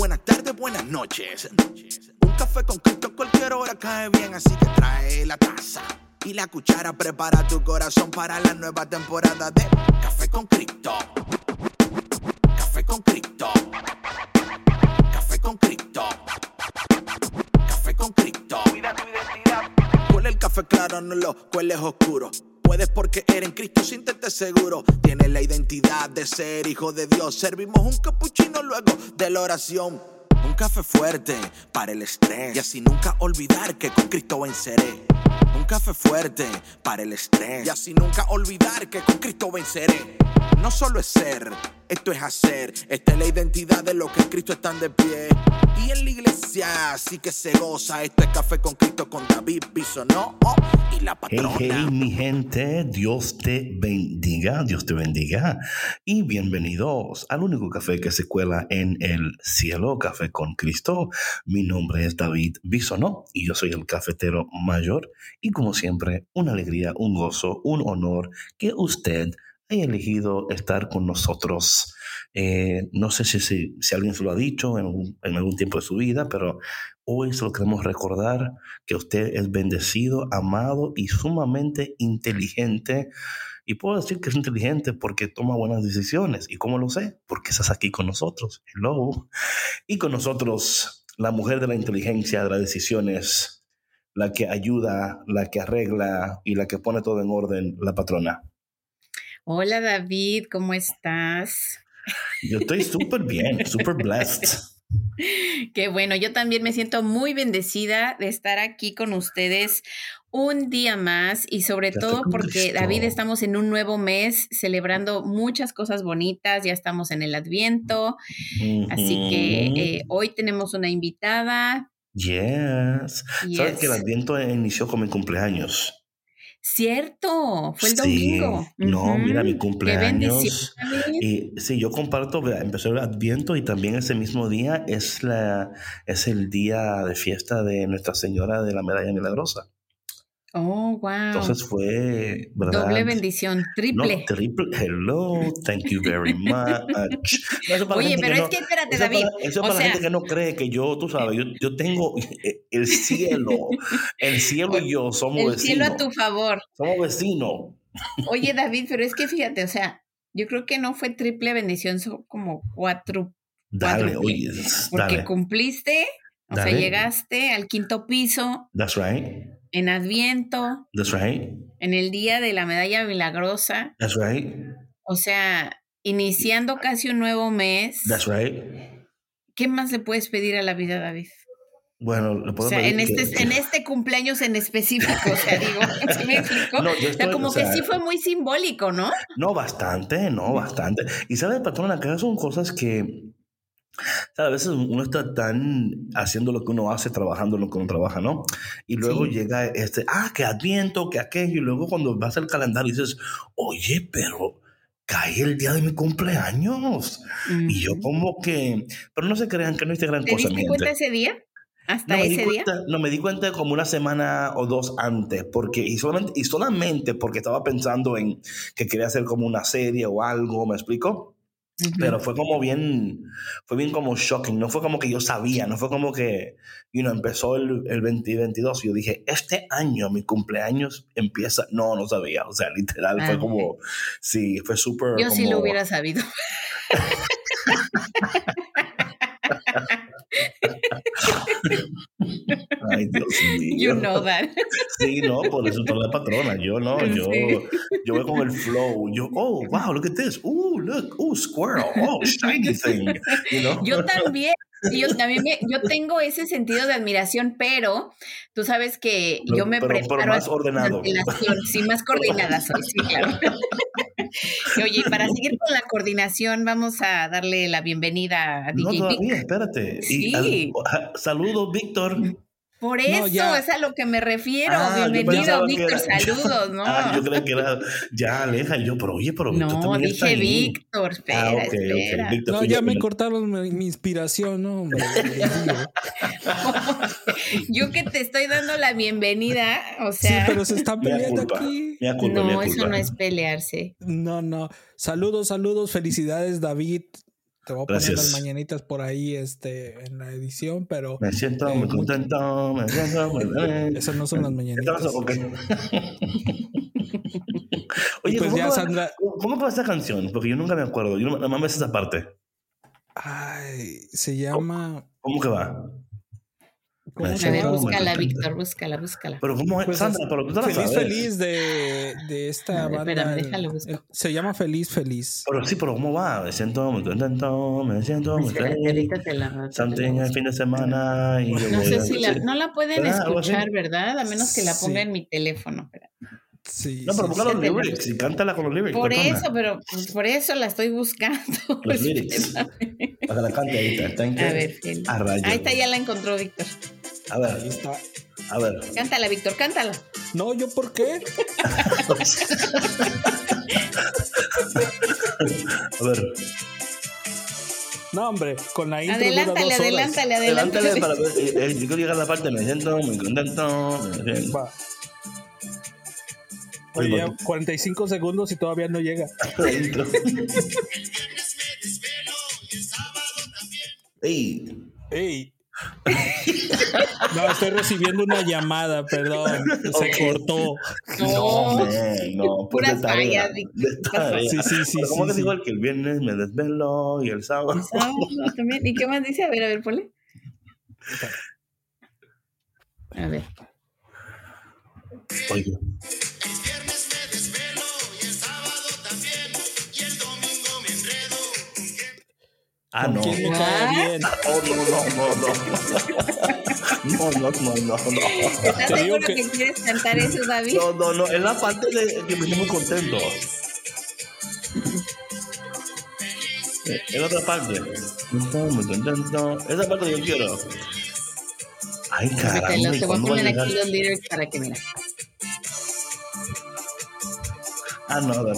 buenas tardes, buenas noches. Un café con Cristo cualquier hora cae bien, así que trae la taza y la cuchara. Prepara tu corazón para la nueva temporada de Café con Cristo. Café con Cristo. Café con Cristo. Café con Cristo. Cuida tu identidad. Huele el café claro, no lo cueles oscuro. Puedes porque eres en Cristo, siéntete seguro. Tienes la identidad de ser hijo de Dios. Servimos un capuchino luego de la oración. Un café fuerte para el estrés. Y así nunca olvidar que con Cristo venceré. Un café fuerte para el estrés. Y así nunca olvidar que con Cristo venceré. No solo es ser, esto es hacer. Esta es la identidad de los que en Cristo están de pie. Y en la iglesia sí que se goza. Esto es café con Cristo con David Bisonó oh, y la Hey, patrona. hey, mi gente, Dios te bendiga, Dios te bendiga. Y bienvenidos al único café que se cuela en el cielo, Café con Cristo. Mi nombre es David Bisonó y yo soy el cafetero mayor. Y como siempre, una alegría, un gozo, un honor que usted haya elegido estar con nosotros. Eh, no sé si, si, alguien se lo ha dicho en algún tiempo de su vida, pero hoy se lo queremos recordar que usted es bendecido, amado y sumamente inteligente. Y puedo decir que es inteligente porque toma buenas decisiones. ¿Y cómo lo sé? Porque estás aquí con nosotros. Hello. Y con nosotros, la mujer de la inteligencia, de las decisiones, la que ayuda, la que arregla y la que pone todo en orden, la patrona. Hola David, ¿cómo estás? Yo estoy súper bien, súper blessed. Qué bueno, yo también me siento muy bendecida de estar aquí con ustedes un día más y sobre Ya todo porque. David estamos en un nuevo mes celebrando muchas cosas bonitas, ya estamos en el Adviento, así que eh, hoy tenemos una invitada. Yes. ¿Sabes que el. Adviento inició con mi cumpleaños? Cierto, fue el Sí. domingo. No, mira, mi cumpleaños. Y sí, yo comparto, empezó el Adviento y también ese mismo día es, la, es el día de fiesta de Nuestra Señora de la Medalla Milagrosa. Oh, wow. Entonces fue, ¿verdad? Doble bendición, triple. No, triple. Hello, thank you very much. No, Oye, pero que es no- que espérate, eso es David. para, eso es para la gente que no cree que yo, tú sabes, yo, yo tengo el cielo. El cielo y yo somos el vecinos. cielo a tu favor. Somos vecinos. Oye, David, pero es que fíjate, o sea, yo creo que no fue triple bendición, son como cuatro, Dale, oye, porque dale. cumpliste, o sea, llegaste al quinto piso That's right. En Adviento, That's right. en el día de la medalla milagrosa, That's right. o sea, iniciando casi un nuevo mes. That's right. ¿Qué más le puedes pedir a la vida, David? Bueno, le O puedo sea, pedir en que- este, en este cumpleaños en específico, o sea, digo, ¿sí me? No, o sea, como o sea, que sí fue muy simbólico, ¿no? No, bastante, no, bastante. Y sabes, patrón, acá son cosas que, ¿sabes? A veces uno está tan haciendo lo que uno hace, trabajando lo que uno trabaja, ¿no? Y luego Sí. llega este, ah, que adviento, que aquello, y luego cuando vas al calendario dices, oye, pero cae el día de mi cumpleaños. Y yo como que, pero no se crean que no hice gran ¿Te cosa, diste mi cuenta ese día? ¿Hasta No me, di ese día? cuenta, no me di cuenta como una semana o dos antes, porque y solamente, y solamente porque estaba pensando en que quería hacer como una serie o algo, ¿me explico? Pero fue como bien, fue bien como shocking, no fue como que yo sabía, no fue como que, you know, empezó el, el 2022 y yo dije, este año mi cumpleaños empieza, no, no sabía, o sea, literal, Ah, fue ok. como, sí, fue súper Yo sí lo hubiera sabido. Ay, Dios mío. You know that. Sí, no, por eso eres la patrona. Yo no, yo, Sí. yo voy con el flow. Yo, oh, wow, look at this. Oh, look, oh, squirrel. Oh, shiny thing. You know? Yo también. Yo también me- yo tengo ese sentido de admiración, pero tú sabes que Pero- yo me pero- pero preparo más con ordenado. sí, más coordinada soy, sí, claro. Oye, para seguir con la coordinación, vamos a darle la bienvenida a No, DJ todavía, Vic. espérate. Y Sí. al- saludos, Víctor. Por No, eso, ya. es a lo que me refiero. Ah, Bienvenido, Víctor, era- saludos, ¿no? Ah, yo creía que era ya Aleja. Y yo, pero oye, pero Víctor no, también está dije. Víctor, espera, Ah, ok. espera. Víctor, No, ya yo. me cortaron mi, mi inspiración, ¿no? hombre? Yo que te estoy dando la bienvenida, o Sí, sea, pero se están peleando culpa. aquí. Culpa, no, eso no es pelearse. No, no. Saludos, saludos, felicidades, David. Te voy a poner Gracias. las mañanitas por ahí este, en la edición, pero Me siento Eh, muy contento, me siento muy bien. esas no son las ¿Qué mañanitas. Oye, Pues ¿cómo, ya, va- Sandra- ¿cómo- ¿cómo va esa canción? Porque yo nunca me acuerdo. Yo no- me esa parte. Ay, se llama. ¿Cómo que va? Búscala, contento. Víctor, búscala, búscala. Pero ¿cómo es? Pues Sandra, es pero tú te la Feliz, sabes. feliz de, de esta banda. espérame, déjale buscar. se llama Feliz, Feliz. Pero sí, pero ¿cómo va? Me siento muy contento, me siento muy feliz. Something el fin de semana y No sé si la, no la pueden escuchar, ¿verdad? A menos que la ponga Sí. en mi teléfono. Sí, No, pero sí, busca sí. los lyrics y cántala con los lyrics. Por eso, pero pues, por eso la estoy buscando. Los lyrics. Para que la cante ahorita. Está en A qué? ver, feliz. A rayos. Ahí está, ya la encontró Víctor. A Ahí ver, está. a ver. Cántala, Víctor, cántala. No, ¿yo por qué? A ver. No, hombre, con la intro dura Adelántale, horas. adelántale, Adelántale adelántale. para ver. eh, eh, Yo quiero llegar a la parte, me siento muy contento. me siento- Va. Oye, ya 45 segundos y todavía no llega. La intro. Ey, ¡Ey! No, estoy recibiendo una llamada, perdón. Se cortó. no, No, man, no, pues de tarea, fallas, Víctor, de tarea. Sí, sí, sí, ¿Cómo sí, que sí. digo el que el viernes me desvelo y el sábado? Ah, no, también. ¿Y qué más dice? A ver, a ver, ponle. A ver. Oye, Ah, ¿Con no. quién me What? cae bien? Oh, no, no, no, no. No, no, no, no, no. ¿Estás Te seguro que- que... quieres cantar eso, David? No, no, no. Es la parte de que me estoy muy contento. Es la otra parte. Esa parte que yo quiero. Ay, caramba. lo- ¿y te voy a poner llegar? aquí los lyrics para que mira. Ah, no, no, no.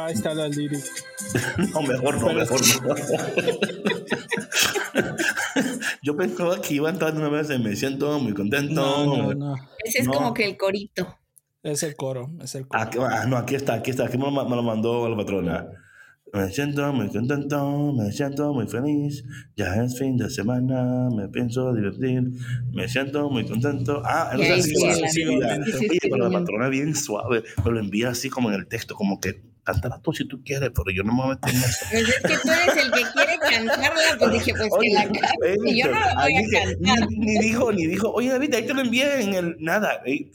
Ahí está la lyric. No, mejor no, mejor no. Yo pensaba que iba a entrar una vez en me siento muy contento. No, no, no. Ese es No. como que el corito. Es el coro, es el coro. Aquí, ah, no, aquí está, aquí está, aquí me lo, me lo mandó la patrona. Me siento muy contento, me siento muy feliz. Ya es fin de semana, me pienso divertir. Me siento muy contento. Ah, Y no sé si Oye, pero la patrona bien suave, me lo envía así como en el texto, como que cántala tú si tú quieres, pero yo no me voy a meter en eso. Pues es que tú eres el que quiere cantarla, pues dije, pues que la cante. Y yo no la voy ahí a cantar. Ni, ni dijo, ni dijo, oye David, ahí te lo envié en el nada. Ey,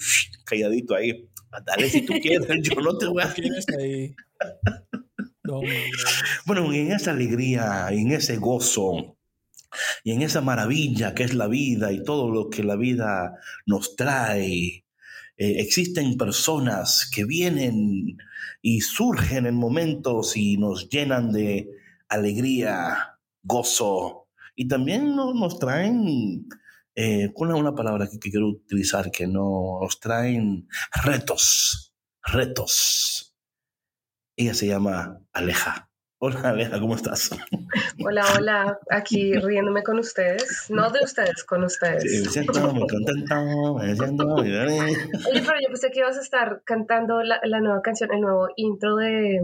calladito ahí. Dale si tú quieres, yo no te voy a ¿Quién está ahí? No. Bueno, en esa alegría, en ese gozo y en esa maravilla que es la vida y todo lo que la vida nos trae, eh, existen personas que vienen y surgen en momentos y nos llenan de alegría, gozo y también no- nos traen, eh, una, una palabra que, que quiero utilizar, que no, nos traen retos, retos. Ella se llama Aleja. Hola Aleja, ¿cómo estás? Hola, hola, aquí riéndome con ustedes. No de ustedes, con Sí, ustedes. me siento muy contento, me siento muy bien. Oye, pero yo pensé que ibas a estar cantando la, la nueva canción, el nuevo intro de,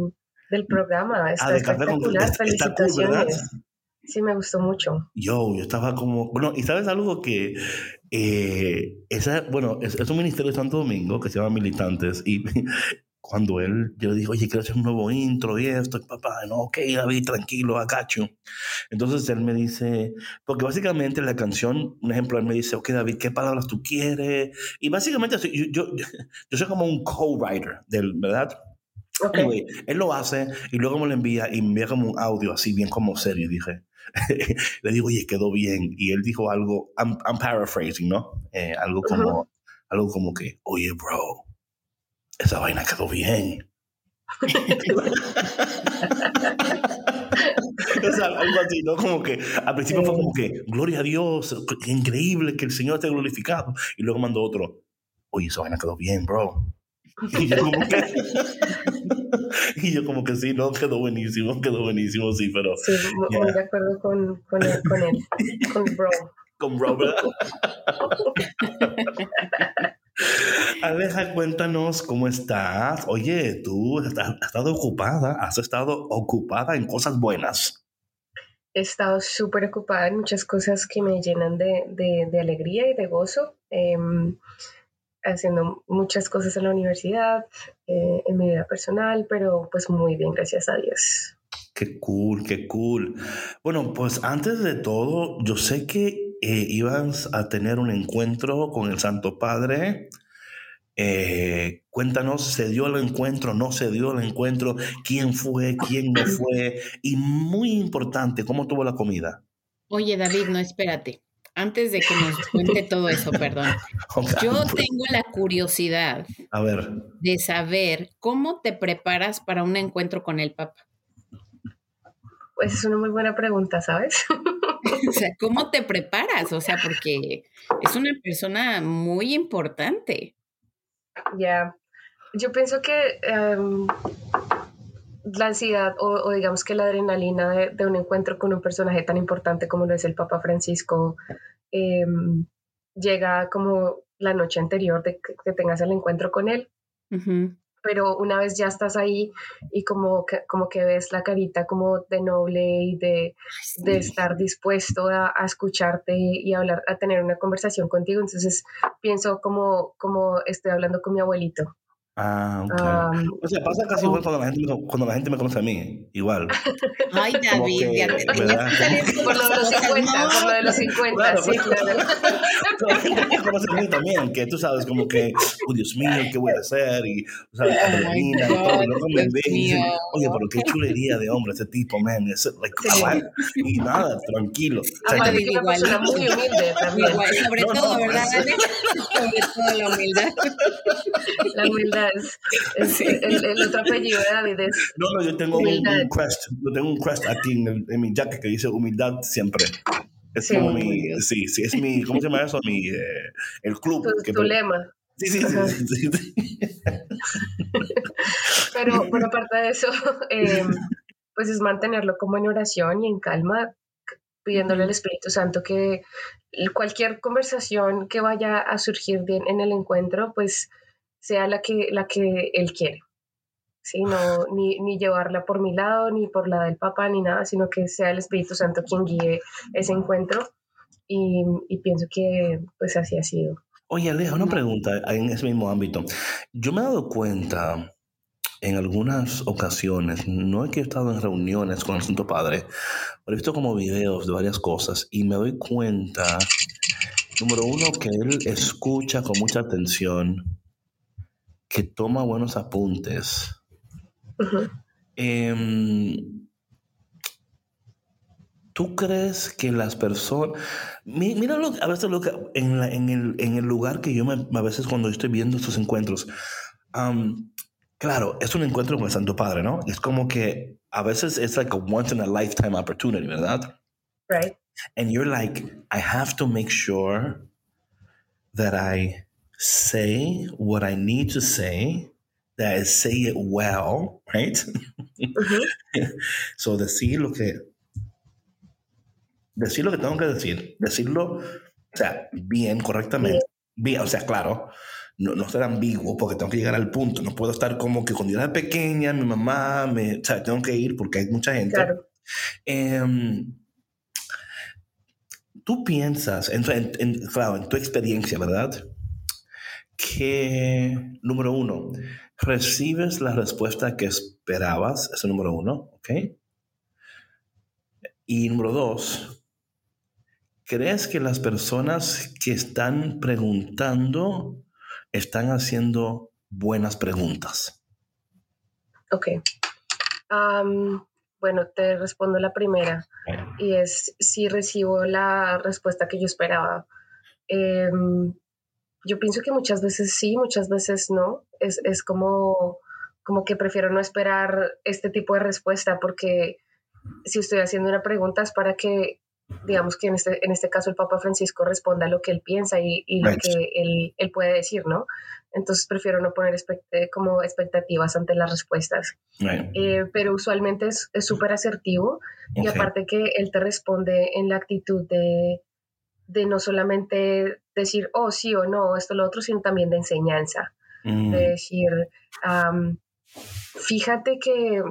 del programa. Está Ah, de Café con espectacular, está- está cool, ¿verdad? felicitaciones. Sí, me gustó mucho. Yo, yo estaba como, bueno, y sabes algo que, eh, esa, bueno, es, es un ministerio de Santo Domingo que se llama Militantes y cuando él, yo le dije, oye, quiero hacer un nuevo intro y esto, y papá, no, ok, David, tranquilo, agacho. Entonces él me dice, porque básicamente la canción, un ejemplo, él me dice, ok, David, ¿qué palabras tú quieres? Y básicamente yo, yo, yo soy como un co-writer, del, ¿verdad? Ok. Anyway, él lo hace y luego me lo envía y me envía como un audio así bien como serio. Dije, le digo, oye, quedó bien. Y él dijo algo, I'm, I'm paraphrasing, ¿no? Eh, algo como, algo como que, oye, bro, esa vaina quedó bien. Es algo algo así, ¿no? Como que al principio fue como que, gloria a Dios, qué increíble que el Señor esté glorificado. Y luego mandó otro, oye, esa vaina quedó bien, bro. Y yo como que, y yo como que sí, no, quedó buenísimo, quedó buenísimo, sí, pero Sí, muy de acuerdo con, con, él, con él, con Bro. con Robert. Aleja, cuéntanos cómo estás. Oye, tú has estado ocupada, has estado ocupada en cosas buenas. he estado súper ocupada en muchas cosas que me llenan de, de, de alegría y de gozo, em, haciendo muchas cosas en la universidad, eh, en mi vida personal, pero pues muy bien, gracias a Dios. Qué cool, qué cool. Bueno, pues antes de todo, yo sé que eh, ibas a tener un encuentro con el Santo Padre. Eh, cuéntanos, ¿se dio el encuentro? ¿No se dio el encuentro? ¿Quién fue? ¿Quién no fue? Y muy importante, ¿cómo tuvo la comida? Oye, David, no, espérate. Antes de que nos cuente todo eso, perdón. Yo tengo la curiosidad A ver, de saber cómo te preparas para un encuentro con el Papa. Pues es una muy buena pregunta, ¿sabes? O sea, ¿cómo te preparas? O sea, porque es una persona muy importante. Ya, yo pienso que em, la ansiedad o, o digamos que la adrenalina de, de un encuentro con un personaje tan importante como lo es el Papa Francisco em, llega como la noche anterior de que, que tengas el encuentro con él. Pero una vez ya estás ahí y como que, como que ves la carita como de noble y de, de estar dispuesto a, a escucharte y hablar, a tener una conversación contigo, entonces pienso como, como estoy hablando con mi abuelito. Ah, ok. Am, o sea, pasa casi igual cuando la, gente me, cuando la gente me conoce a mí. Igual. Ay, David, que, ya te por lo de los cosas, 50, ¿no? por lo de los 50, Claro, sí, pues. claro. La gente que conoce a mí también, que tú sabes, como que, oh Dios mío, ¿qué voy a hacer? Y, o sea, adrenalina y todo. Y luego me ven y dicen, oye, pero qué chulería de hombre ese tipo, man. Es like, Sí. Y nada, tranquilo. O sea, Aparte que- que una igual. persona muy humilde también. Igual, sobre No, no, todo, ¿verdad. Ale? Sobre todo la humildad. La humildad es, es- el, el otro apellido de David es no, no, yo tengo un, crest. Yo tengo un crest aquí en, el- en mi jacket que dice humildad siempre. Es Sí. como mi, sí, sí, es mi, ¿cómo se llama eso? Mi, eh, el club. tu, que tu me- lema. Sí, sí, sí, Ajá. sí, sí, sí. Pero, pero aparte de eso, eh, pues es mantenerlo como en oración y en calma, pidiéndole al Espíritu Santo que cualquier conversación que vaya a surgir de- en el encuentro, pues sea la que, la que Él quiere. Sí, no, ni, ni llevarla por mi lado, ni por la del Papa, ni nada, sino que sea el Espíritu Santo quien guíe ese encuentro. Y, y pienso que pues así ha sido. Oye, Aleja, una pregunta en ese mismo ámbito. Yo me he dado cuenta en algunas ocasiones, no es que he estado en reuniones con el Santo Padre, pero he visto como videos de varias cosas y me doy cuenta, número uno, que él escucha con mucha atención, que toma buenos apuntes. Em, ¿Tú crees que las personas... Mi- Mira, lo, a veces lo que, en, la- en, el, en el lugar que yo me... A veces cuando estoy viendo estos encuentros, claro, es un encuentro con el Santo Padre, ¿no? Es como que a veces es like a once in a lifetime opportunity, ¿verdad? Right? And you're like, I have to make sure that I say what I need to say, that I say it well, right? So, decir lo que. Decir lo que tengo que decir. Decirlo, o sea, bien, correctamente. Bien, o sea, claro. No, no ser ambiguo porque tengo que llegar al punto. No puedo estar como que cuando yo era pequeña, mi mamá, me, o sea, tengo que ir porque hay mucha gente. Claro. Em, Tú piensas, en- en- claro, en tu experiencia, ¿verdad? Que, número uno, recibes la respuesta que esperabas, ese número uno, ¿ok? Y número dos, ¿crees que las personas que están preguntando están haciendo buenas preguntas? Ok. Bueno, te respondo la primera y es si recibo la respuesta que yo esperaba. Em, yo pienso que muchas veces sí, muchas veces no. Es, es como, como que prefiero no esperar este tipo de respuesta porque si estoy haciendo una pregunta es para que, digamos que en este, en este caso el Papa Francisco responda lo que él piensa y, y lo Right. que él, él puede decir, ¿no? Entonces prefiero no poner expect- como expectativas ante las respuestas. Right. Eh, pero usualmente es súper asertivo y aparte que él te responde en la actitud de, de no solamente decir, oh, sí o no, esto, lo otro, sino también de enseñanza, Mm, de decir, fíjate que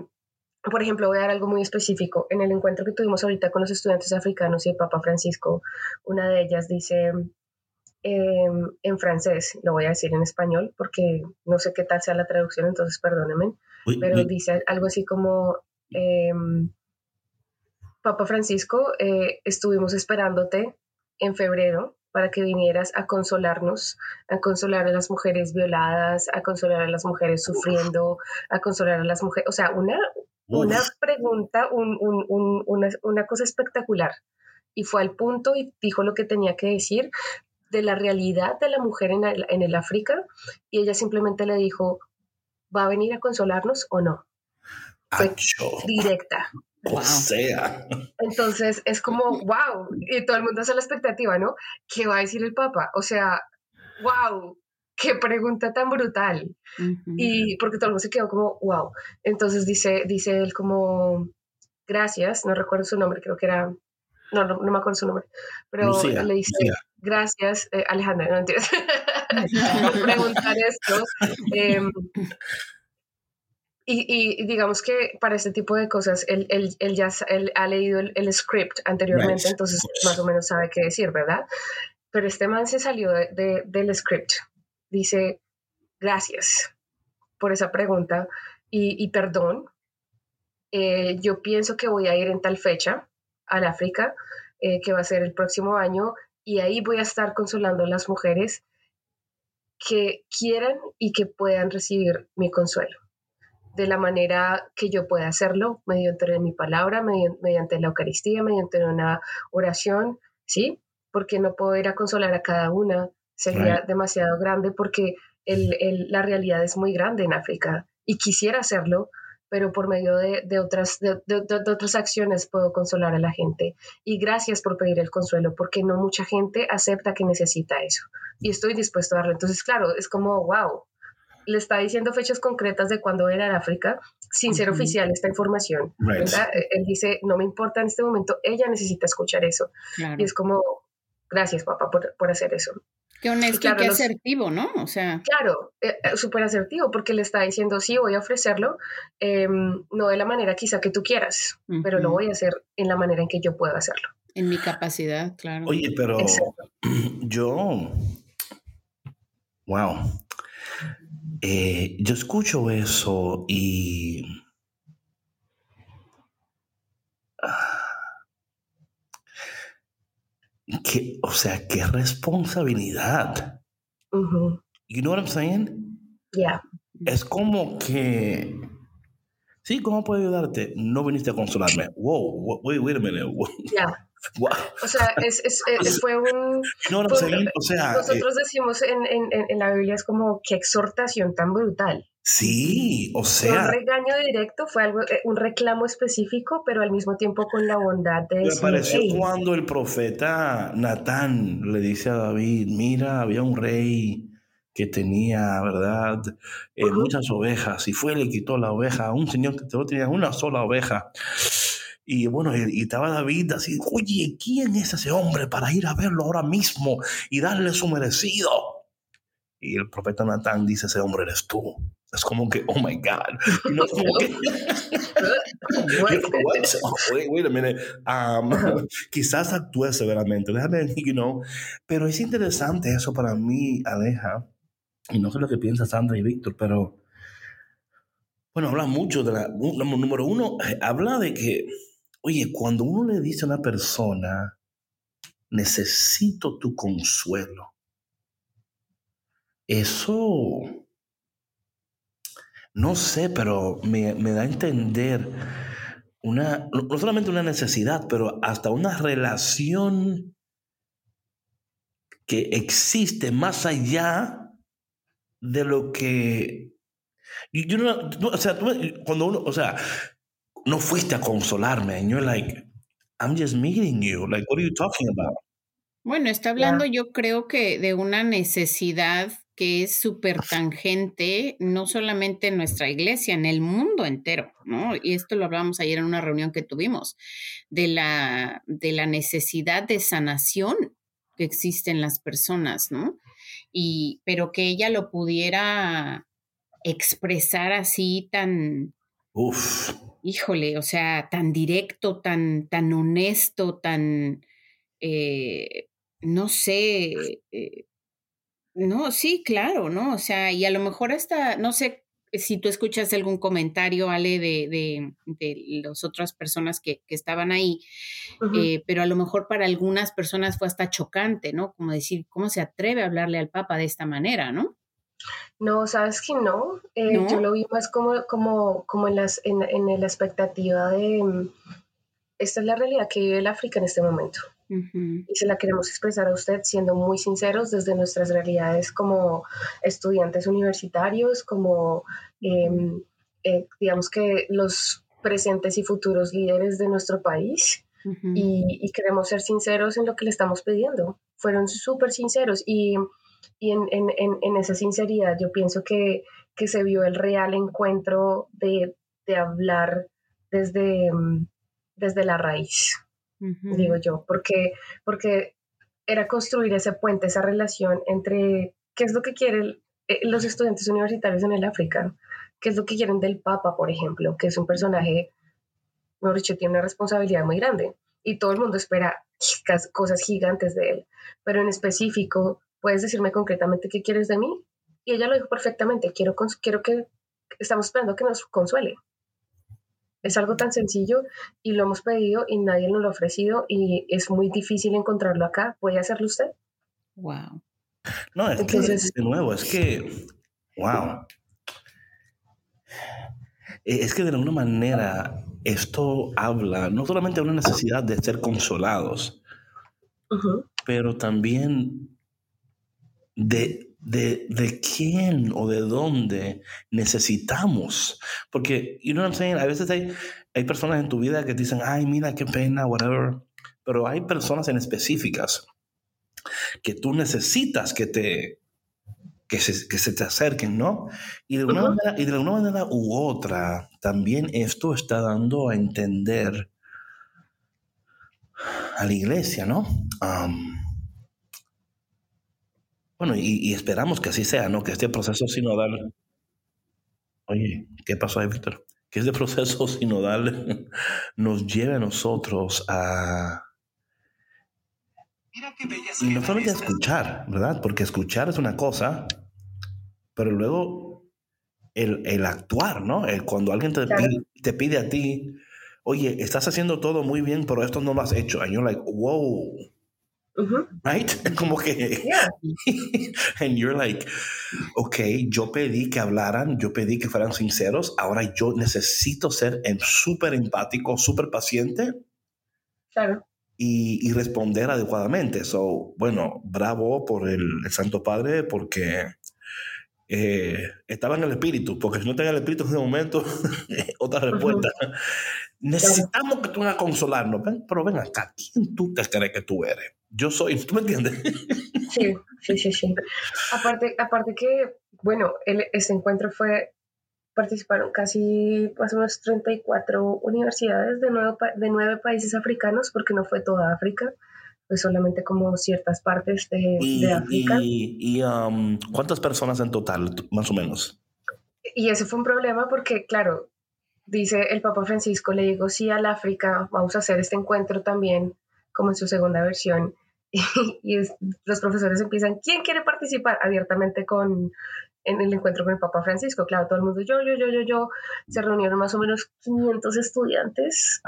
por ejemplo, voy a dar algo muy específico. En el encuentro que tuvimos ahorita con los estudiantes africanos y el Papa Francisco, una de ellas dice em, en francés, lo voy a decir en español porque no sé qué tal sea la traducción, entonces perdónenme, pero dice algo así como, em, Papa Francisco, eh, estuvimos esperándote en febrero para que vinieras a consolarnos, a consolar a las mujeres violadas, a consolar a las mujeres sufriendo, a consolar a las mujeres, o sea, una, una pregunta, una, cosa espectacular. Y fue al punto y dijo lo que tenía que decir de la realidad de la mujer en el, en el África y ella simplemente le dijo, ¿va a venir a consolarnos o no? Fue directa. O sea. Entonces es como, wow, y todo el mundo hace la expectativa, ¿no? ¿Qué va a decir el Papa? O sea, wow, qué pregunta tan brutal. Y porque todo el mundo se quedó como, wow. Entonces dice, dice él como, gracias, no recuerdo su nombre, creo que era, no, no, me acuerdo su nombre, pero le dice, gracias, eh, Alejandra, no entiendes, por preguntar esto. Em, y, digamos que para este tipo de cosas, él, él, ya ha leído el, script anteriormente, entonces más o menos sabe qué decir, ¿verdad? Pero este man se salió de, del script. Dice, gracias por esa pregunta y, perdón. Eh, yo pienso que voy a ir en tal fecha al África, eh, que va a ser el próximo año, y ahí voy a estar consolando a las mujeres que quieran y que puedan recibir mi consuelo de la manera que yo pueda hacerlo, mediante mi palabra, mediante, la Eucaristía, mediante una oración, ¿sí? Porque no puedo ir a consolar a cada una, sería demasiado grande porque la realidad es muy grande en África y quisiera hacerlo, pero por medio de, otras, de, otras acciones puedo consolar a la gente. Y gracias por pedir el consuelo, porque no mucha gente acepta que necesita eso. Y estoy dispuesto a darlo. Entonces, claro, es como, wow, le está diciendo fechas concretas de cuándo era en África, sin ser oficial esta información. Eh, él dice, no me importa en este momento, ella necesita escuchar eso. Y es como, gracias papá por, hacer eso. Qué honesto y qué asertivo, ¿no? O sea. Claro, eh, eh, súper asertivo, porque le está diciendo, sí, voy a ofrecerlo, em, no de la manera quizá que tú quieras, pero lo voy a hacer en la manera en que yo pueda hacerlo. En mi capacidad, claro. Oye, pero yo, wow, eh, yo escucho eso y... Que, o sea, qué responsabilidad. You know what I'm saying? Yeah. Es como que. Sí, ¿cómo puedo ayudarte? No viniste a consolarme. Wow, wait, wait a minute. Yeah. O sea, es, es, eh, fue un... No, o sea... Nosotros eh, decimos en, en, en, la Biblia es como qué exhortación tan brutal. Sí, o sea... Un regaño directo fue algo, eh, un reclamo específico, pero al mismo tiempo con la bondad de... Me pareció cuando el profeta Natán le dice a David, mira, había un rey que tenía, ¿verdad? muchas ovejas y fue y le quitó la oveja a un señor que solo tenía una sola oveja. Y bueno, y, estaba David así, oye, ¿quién es ese hombre para ir a verlo ahora mismo y darle su merecido? Y el profeta Natán dice, ese hombre eres tú. Es como que, oh my God. No, wait, wait, a minute. Um, quizás actúe severamente, déjame, you know. Pero es interesante eso para mí, Aleja. Y no sé lo que piensa Sandra y Víctor, pero bueno, habla mucho de la. Número uno, eh, habla de que Oye, cuando uno le dice a una persona, necesito tu consuelo, eso, no sé, pero me, da a entender una, no solamente una necesidad, pero hasta una relación que existe más allá de lo que... Yo, o sea, cuando uno, o sea, no fuiste a consolarme. And you're like, I'm just meeting you. Like, what are you talking about? Bueno, está hablando yo creo que de una necesidad que es súper tangente, no solamente en nuestra iglesia, en el mundo entero, ¿no? Y esto lo hablábamos ayer en una reunión que tuvimos, de la, de la necesidad de sanación que existe en las personas, ¿no? Y, pero que ella lo pudiera expresar así tan, Uf híjole, o sea, tan directo, tan, tan honesto, tan, eh, no sé, eh, no, sí, claro, ¿no? O sea, y a lo mejor hasta, no sé si tú escuchas algún comentario, Ale, de, de, de las otras personas que, que estaban ahí, eh, pero a lo mejor para algunas personas fue hasta chocante, ¿no? Como decir, ¿cómo se atreve a hablarle al Papa de esta manera, ¿no? No, sabes que no. Eh, yo lo vi más como, como, como en, las, en, en la expectativa de, mm, esta es la realidad que vive el África en este momento. Y se la queremos expresar a usted siendo muy sinceros desde nuestras realidades como estudiantes universitarios, como em, eh, digamos que los presentes y futuros líderes de nuestro país. y, queremos ser sinceros en lo que le estamos pidiendo. Fueron súper sinceros y, y en, en, en, esa sinceridad yo pienso que, que, se vio el real encuentro de, de hablar desde, desde la raíz digo yo, porque, porque era construir ese puente, esa relación entre qué es lo que quieren eh, los estudiantes universitarios en el África, qué es lo que quieren del Papa, por ejemplo, que es un personaje, mejor dicho, tiene una responsabilidad muy grande y todo el mundo espera cosas gigantes de él, pero en específico, ¿puedes decirme concretamente qué quieres de mí? Y ella lo dijo perfectamente, quiero, quiero que, estamos esperando que nos consuele. Es algo tan sencillo y lo hemos pedido y nadie nos lo ha ofrecido y es muy difícil encontrarlo acá. ¿Puede hacerlo usted? Wow. No, es que, de nuevo, es que, wow. E, es que de alguna manera esto habla no solamente de una necesidad de ser consolados, pero también de de, de quién o de dónde necesitamos. Porque, you know what I'm saying? A veces hay, hay personas en tu vida que te dicen, ay, mira, qué pena, whatever. Pero hay personas en específicas que tú necesitas que te, que se, que se, te acerquen, ¿no? Y de, una manera, y de alguna manera u otra, también esto está dando a entender a la iglesia, ¿no? Um, bueno, y, esperamos que así sea, ¿no? Que este proceso sinodal. Oye, ¿qué pasó ahí, Víctor? Que este proceso sinodal nos lleve a nosotros a. Y no solamente a escuchar, ¿verdad? Porque escuchar es una cosa, pero luego el, actuar, ¿no? El, cuando alguien te, pide, te pide a ti, oye, estás haciendo todo muy bien, pero esto no lo has hecho. And you're like, wow. Right? Como que. and you're like, ok, yo pedí que hablaran, yo pedí que fueran sinceros, ahora yo necesito ser súper empático, súper paciente. Claro. Y, y, responder adecuadamente. So, bueno, bravo por el, Santo Padre, porque eh, estaba en el espíritu, porque si no tenía el espíritu en ese momento, otra respuesta. Necesitamos que tú vengas a consolarnos, pero ven acá, ¿quién tú te crees que tú eres? yo soy, ¿tú me entiendes? Sí, sí, sí, sí. Aparte, aparte que, bueno, el, este encuentro fue, participaron casi más o menos 34 universidades de nueve, de nueve países africanos, porque no fue toda África, fue solamente como ciertas partes de, de África. ¿Y, y um, cuántas personas en total, más o menos? Y ese fue un problema porque, claro, dice el Papa Francisco, le digo sí al África, vamos a hacer este encuentro también, como en su segunda versión, y, los profesores empiezan, ¿quién quiere participar abiertamente con, en el encuentro con el Papa Francisco? Claro, todo el mundo, yo, yo, yo, yo, yo. Se reunieron más o menos 500 estudiantes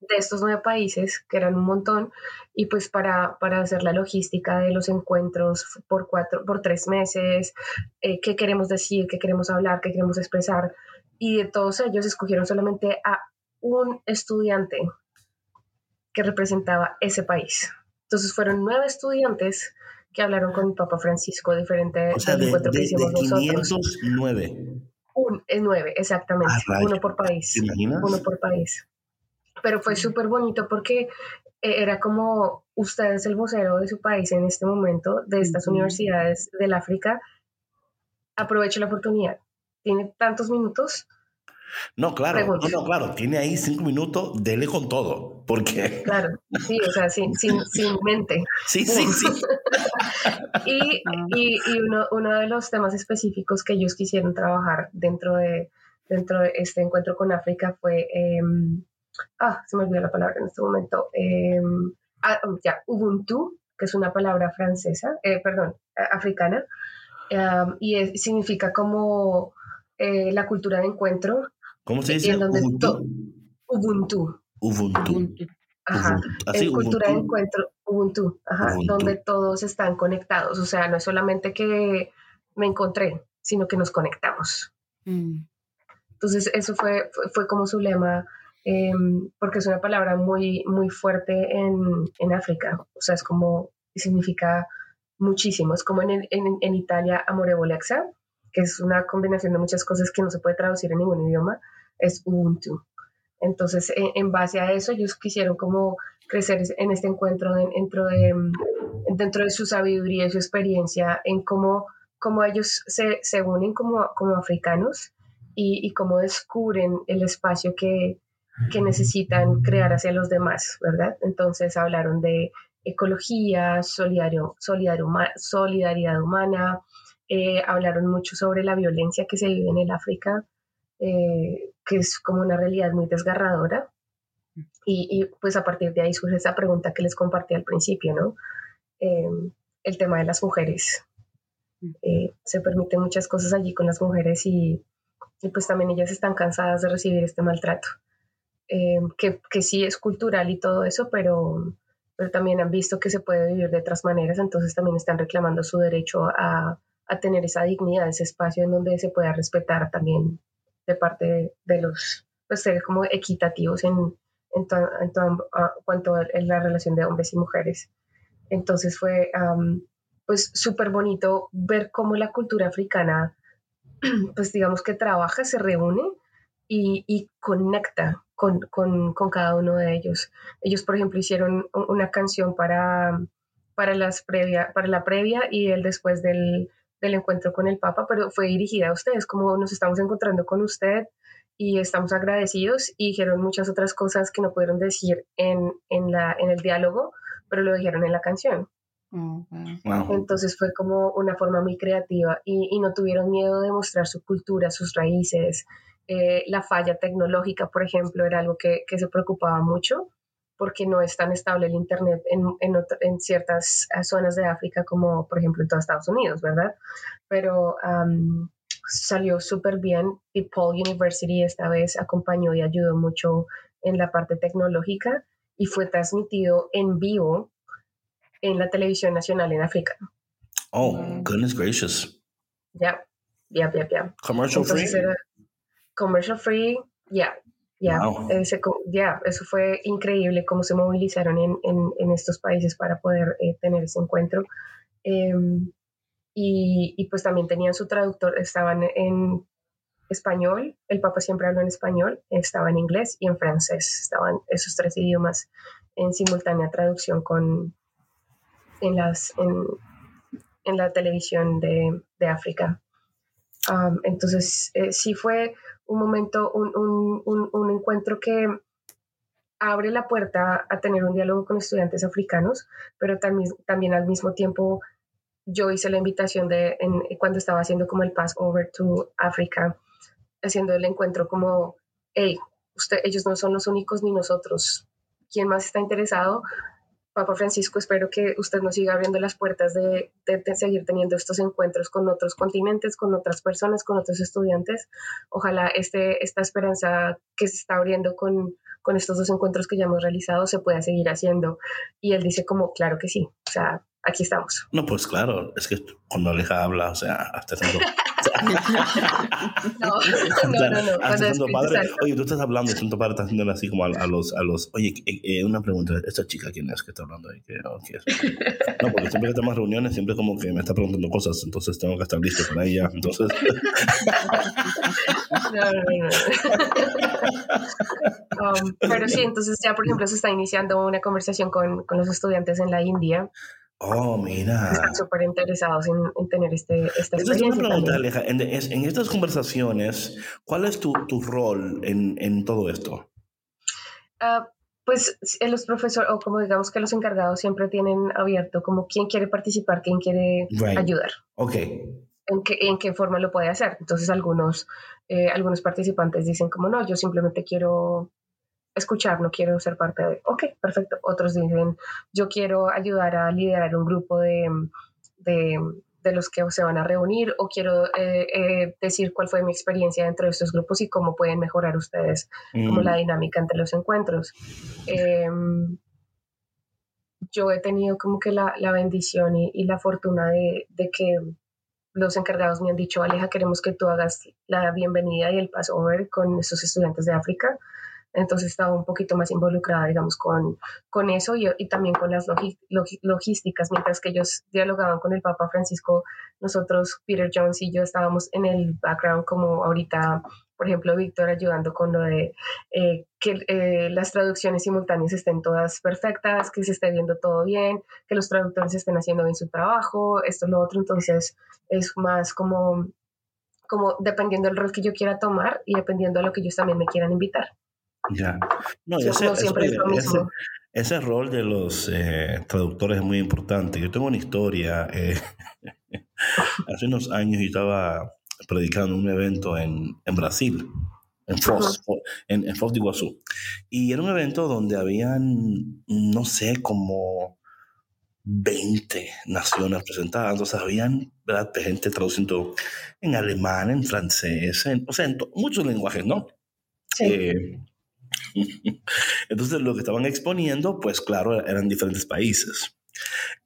de estos nueve países, que eran un montón, y pues para, para hacer la logística de los encuentros por, cuatro, por tres meses, eh, qué queremos decir, qué queremos hablar, qué queremos expresar, y de todos ellos escogieron solamente a un estudiante que representaba ese país. Entonces fueron nueve estudiantes que hablaron con el Papa Francisco, diferente o sea, del encuentro que hicimos de 509. Un, es nueve, exactamente. Ah, uno por país. Uno por país. Pero fue súper bonito porque eh, era como usted es el vocero de su país en este momento, de estas universidades del África. Aproveche la oportunidad. Tiene tantos minutos no, claro, no, no, claro, tiene ahí cinco minutos, dele con todo, porque... Claro, sí, o sea, sin, sin, sin mente. Sí, sí, sí. y, y, y uno, uno, de los temas específicos que ellos quisieron trabajar dentro de, dentro de este encuentro con África fue, em, ah, se me olvidó la palabra en este momento, em, ah, ya, Ubuntu, que es una palabra francesa, eh, perdón, africana, y significa como eh, la cultura de encuentro. ¿Cómo se dice? Ubuntu. Ubuntu. Ubuntu. Ajá. Así, cultura de encuentro, Ubuntu, ajá, donde todos están conectados. O sea, no es solamente que me encontré, sino que nos conectamos. Mm. Entonces, eso fue, fue, como su lema, em, porque es una palabra muy, muy fuerte en, en, África. O sea, es como, significa muchísimo. Es como en, en, en Italia, amorevolexa, que es una combinación de muchas cosas que no se puede traducir en ningún idioma, es Ubuntu. Entonces, en, base a eso, ellos quisieron como crecer en este encuentro dentro, de, dentro de su sabiduría y su experiencia en cómo, cómo ellos se, se unen como, como africanos y, y, cómo descubren el espacio que, que necesitan crear hacia los demás, ¿verdad? Entonces hablaron de ecología, solidario, solidaridad humana, eh, hablaron mucho sobre la violencia que se vive en el África, eh, que es como una realidad muy desgarradora. Y, pues a partir de ahí surge esa pregunta que les compartí al principio, ¿no? Em, el tema de las mujeres. Eh, se permiten muchas cosas allí con las mujeres y, y, pues también ellas están cansadas de recibir este maltrato, em, que, que, sí es cultural y todo eso, pero, pero también han visto que se puede vivir de otras maneras, entonces también están reclamando su derecho a, a tener esa dignidad, ese espacio en donde se pueda respetar también de parte de, los, pues ser como equitativos en, en, cuanto a la relación de hombres y mujeres. Entonces fue pues súper bonito ver cómo la cultura africana, pues digamos que trabaja, se reúne y, y conecta con, con, con, cada uno de ellos. Ellos, por ejemplo, hicieron una canción para, para, las previa, para la previa y el después del, del encuentro con el Papa, pero fue dirigida a ustedes, como nos estamos encontrando con usted y estamos agradecidos y dijeron muchas otras cosas que no pudieron decir en, en, la, en el diálogo, pero lo dijeron en la canción. Entonces fue como una forma muy creativa y, y, no tuvieron miedo de mostrar su cultura, sus raíces. Eh, la falla tecnológica, por ejemplo, era algo que, que se preocupaba mucho porque no es tan estable el Internet en, en, en ciertas eh, zonas de África como por ejemplo en todos Estados Unidos, ¿verdad? Pero salió súper bien y Paul University esta vez acompañó y ayudó mucho en la parte tecnológica y fue transmitido en vivo en la televisión nacional en África. Oh, goodness gracious. Ya, ya, ya, ya. Commercial free. commercial free, ya. Ya, yeah, eso fue increíble cómo se movilizaron en, en, en estos países para poder eh, tener ese encuentro. Em, y, y, pues también tenían su traductor, estaban en español, el Papa siempre habló en español, estaba en inglés y en francés, estaban esos tres idiomas en simultánea traducción con, en, las, en, en la televisión de, de África. entonces, eh, sí fue un momento, un, un, un, encuentro que abre la puerta a tener un diálogo con estudiantes africanos, pero también, también al mismo tiempo yo hice la invitación de en, cuando estaba haciendo como el pass over to Africa, haciendo el encuentro como, hey, usted, ellos no son los únicos ni nosotros. ¿Quién más está interesado? Papa Francisco, espero que usted nos siga abriendo las puertas de, seguir teniendo estos encuentros con otros continentes, con otras personas, con otros estudiantes. Ojalá este, esta esperanza que se está abriendo con, con estos dos encuentros que ya hemos realizado se pueda seguir haciendo. Y él dice como, claro que sí, o sea, aquí estamos. No, pues claro, es que cuando Aleja habla, o sea, hasta haciendo... no, no, no, no. Padre, oye, tú estás hablando, Santo Padre está haciendo así como a, los, a los, oye, eh, eh, una pregunta, ¿esta chica quién es que está hablando ahí? Oh, no, porque siempre que tenemos reuniones, siempre como que me está preguntando cosas, entonces tengo que estar listo con ella, entonces... no, no, no. Um, pero sí, entonces ya, por ejemplo, se está iniciando una conversación con, con los estudiantes en la India Oh, mira. Están súper interesados en, tener este, esta experiencia. Es una pregunta, Aleja. En, en, estas conversaciones, ¿cuál es tu, tu rol en, en, todo esto? Uh, pues los profesores, o como digamos que los encargados siempre tienen abierto como quién quiere participar, quién quiere ayudar. Ok. en qué, en qué forma lo puede hacer. Entonces algunos, eh, algunos participantes dicen como no, yo simplemente quiero escuchar, no quiero ser parte de, ok, perfecto. Otros dicen, yo quiero ayudar a liderar un grupo de, de, de los que se van a reunir o quiero eh, eh, decir cuál fue mi experiencia dentro de estos grupos y cómo pueden mejorar ustedes como la mm. dinámica entre los encuentros. Em, yo he tenido como que la, la bendición y, y, la fortuna de, de que los encargados me han dicho, Aleja, queremos que tú hagas la bienvenida y el paso over con estos estudiantes de África. Entonces estaba un poquito más involucrada, digamos, con, con eso y, también con las logísticas. Mientras que ellos dialogaban con el Papa Francisco, nosotros, Peter Jones y yo, estábamos en el background como ahorita, por ejemplo, Víctor ayudando con lo de eh, que eh, las traducciones simultáneas estén todas perfectas, que se esté viendo todo bien, que los traductores estén haciendo bien su trabajo, esto, lo otro. Entonces es más como como dependiendo del rol que yo quiera tomar y dependiendo de lo que ellos también me quieran invitar. Ya. No, ese, ese, rol de los eh, traductores es muy importante. Yo tengo una historia. Eh, hace unos años yo estaba predicando un evento en, en Brasil, en Foz, en, en Foz de Iguazú. Y era un evento donde habían, no sé, como 20 naciones presentadas. Entonces, habían ¿verdad? gente traduciendo en alemán, en francés, en, o sea, en muchos lenguajes, ¿no? Sí. Eh, entonces, lo que estaban exponiendo, pues claro, eran diferentes países.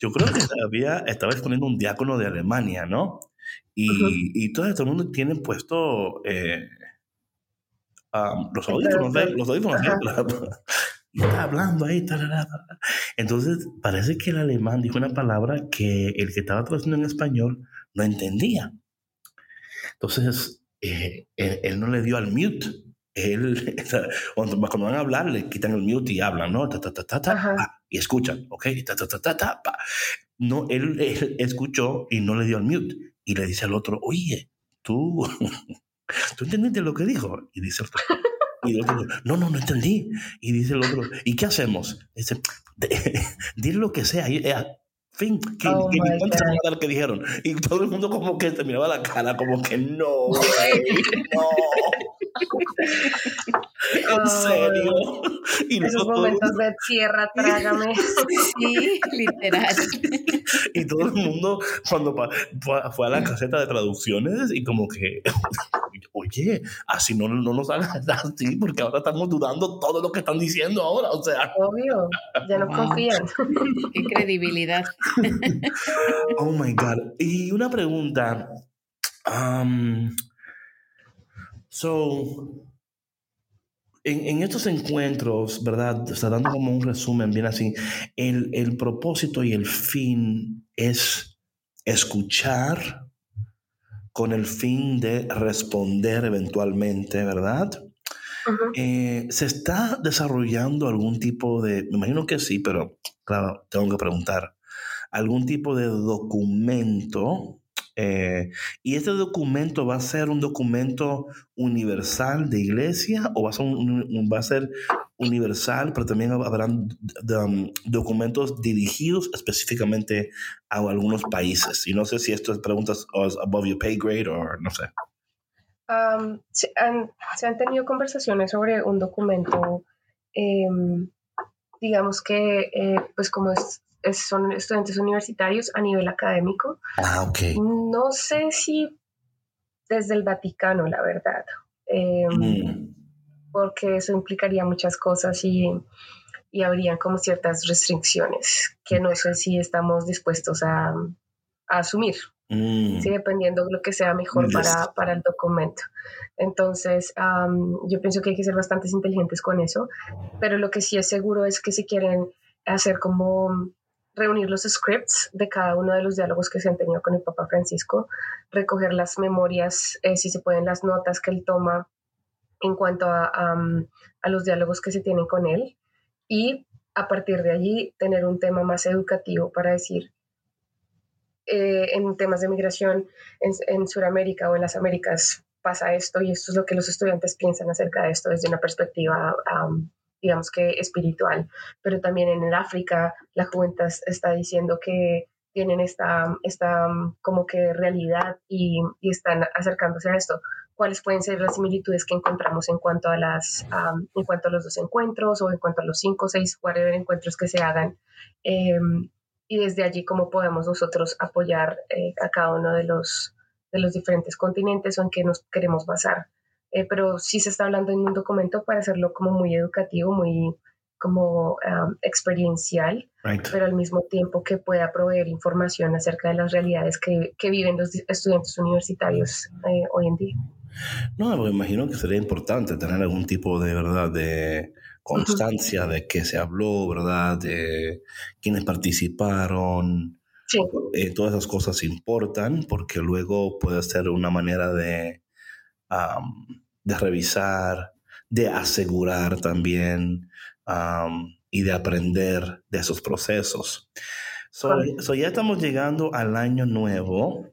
Yo creo que había, estaba exponiendo un diácono de Alemania, ¿no? Y, y todo, el mundo tiene puesto eh, los audífonos, los audífonos, y está hablando ahí. Entonces, parece que el alemán dijo una palabra que el que estaba traduciendo en español no entendía. Entonces, eh, él, no le dio al mute él, cuando, van a hablar, le quitan el mute y hablan, ¿no? Ta, ta, ta, ta, y escuchan, ¿ok? Ta, ta, ta, ta, No, él, escuchó y no le dio el mute. Y le dice al otro, oye, tú, ¿tú entendiste lo que dijo? Y dice el otro, y el otro, no, no, no entendí. Y dice el otro, ¿y qué hacemos? Dice, dile lo que sea. Eh, fin, que, oh que ni cuenta lo que dijeron. Y todo el mundo como que te miraba la cara, como que no, no. en serio. Y Esos momentos de tierra, trágame. sí, literal. y todo el mundo cuando fue a la caseta de traducciones y como que, oye, así no, no nos hagas así porque ahora estamos dudando todo lo que están diciendo ahora, o sea. Obvio, ya no confían. Qué credibilidad. oh my God. Y una pregunta. Um, so, en, estos encuentros, ¿verdad? Está dando como un resumen bien así. El, el propósito y el fin es escuchar con el fin de responder eventualmente, ¿verdad? Eh, ¿Se está desarrollando algún tipo de, me imagino que sí, pero claro, tengo que preguntar, algún tipo de documento eh, ¿Y este documento va a ser un documento universal de iglesia o va a ser, universal, pero también habrán um, documentos dirigidos específicamente a algunos países? Y no sé si esto es preguntas above your pay grade o no sé. Se, han, se, han, tenido conversaciones sobre un documento, em, digamos que, eh, pues como es son estudiantes universitarios a nivel académico. Ah, ok. No sé si desde el Vaticano, la verdad, em, mm. porque eso implicaría muchas cosas y, y habrían como ciertas restricciones que no sé si estamos dispuestos a, a asumir. Mm. Sí, dependiendo de lo que sea mejor para, para, el documento. Entonces, yo pienso que hay que ser bastante inteligentes con eso, pero lo que sí es seguro es que si quieren hacer como reunir los scripts de cada uno de los diálogos que se han tenido con el Papa Francisco, recoger las memorias, eh, si se pueden, las notas que él toma en cuanto a, a, los diálogos que se tienen con él y a partir de allí tener un tema más educativo para decir, eh, en temas de migración en, en Sudamérica o en las Américas pasa esto y esto es lo que los estudiantes piensan acerca de esto desde una perspectiva digamos que espiritual, pero también en el África la juventud está diciendo que tienen esta, esta como que realidad y, y están acercándose a esto. Cuáles pueden ser las similitudes que encontramos en cuanto a las en cuanto a los dos encuentros o en cuanto a los cinco seis whatever encuentros que se hagan em, y desde allí cómo podemos nosotros apoyar eh, a cada uno de los de los diferentes continentes o en que nos queremos basar eh, pero sí se está hablando en un documento para hacerlo como muy educativo muy como experiencial, pero al mismo tiempo que pueda proveer información acerca de las realidades que, que viven los estudiantes universitarios eh, hoy en día. No, me imagino que sería importante tener algún tipo de verdad de constancia de que se habló, ¿verdad? De quienes participaron. Sí. Eh, todas esas cosas importan porque luego puede ser una manera de, de revisar, de asegurar también y de aprender de esos procesos. So, ya estamos llegando al año nuevo.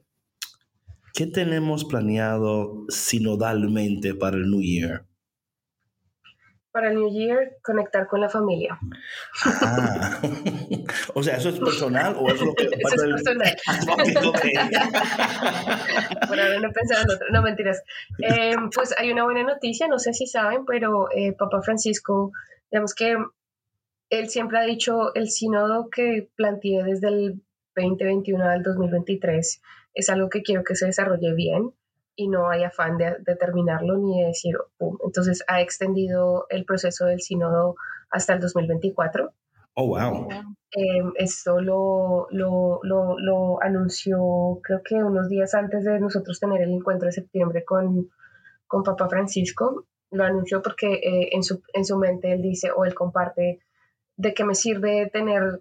¿Qué tenemos planeado sinodalmente para el New Year? Para el New Year, conectar con la familia. Ah. o sea, ¿eso es personal o es lo que Eso es personal. Por ahora no pensaba en otro. No, mentiras. Eh, pues hay una buena noticia, no sé si saben, pero eh, Papa Francisco, digamos que él siempre ha dicho el sínodo que planteé desde el 2021 al 2023 es algo que quiero que se desarrolle bien y no hay afán de, terminarlo ni de decir, entonces ha extendido el proceso del sínodo hasta el 2024. Oh, wow. Eh, esto lo, lo, lo, anunció creo que unos días antes de nosotros tener el encuentro de septiembre con, con Papa Francisco. Lo anunció porque eh, en, su, en su mente él dice o él comparte de qué me sirve tener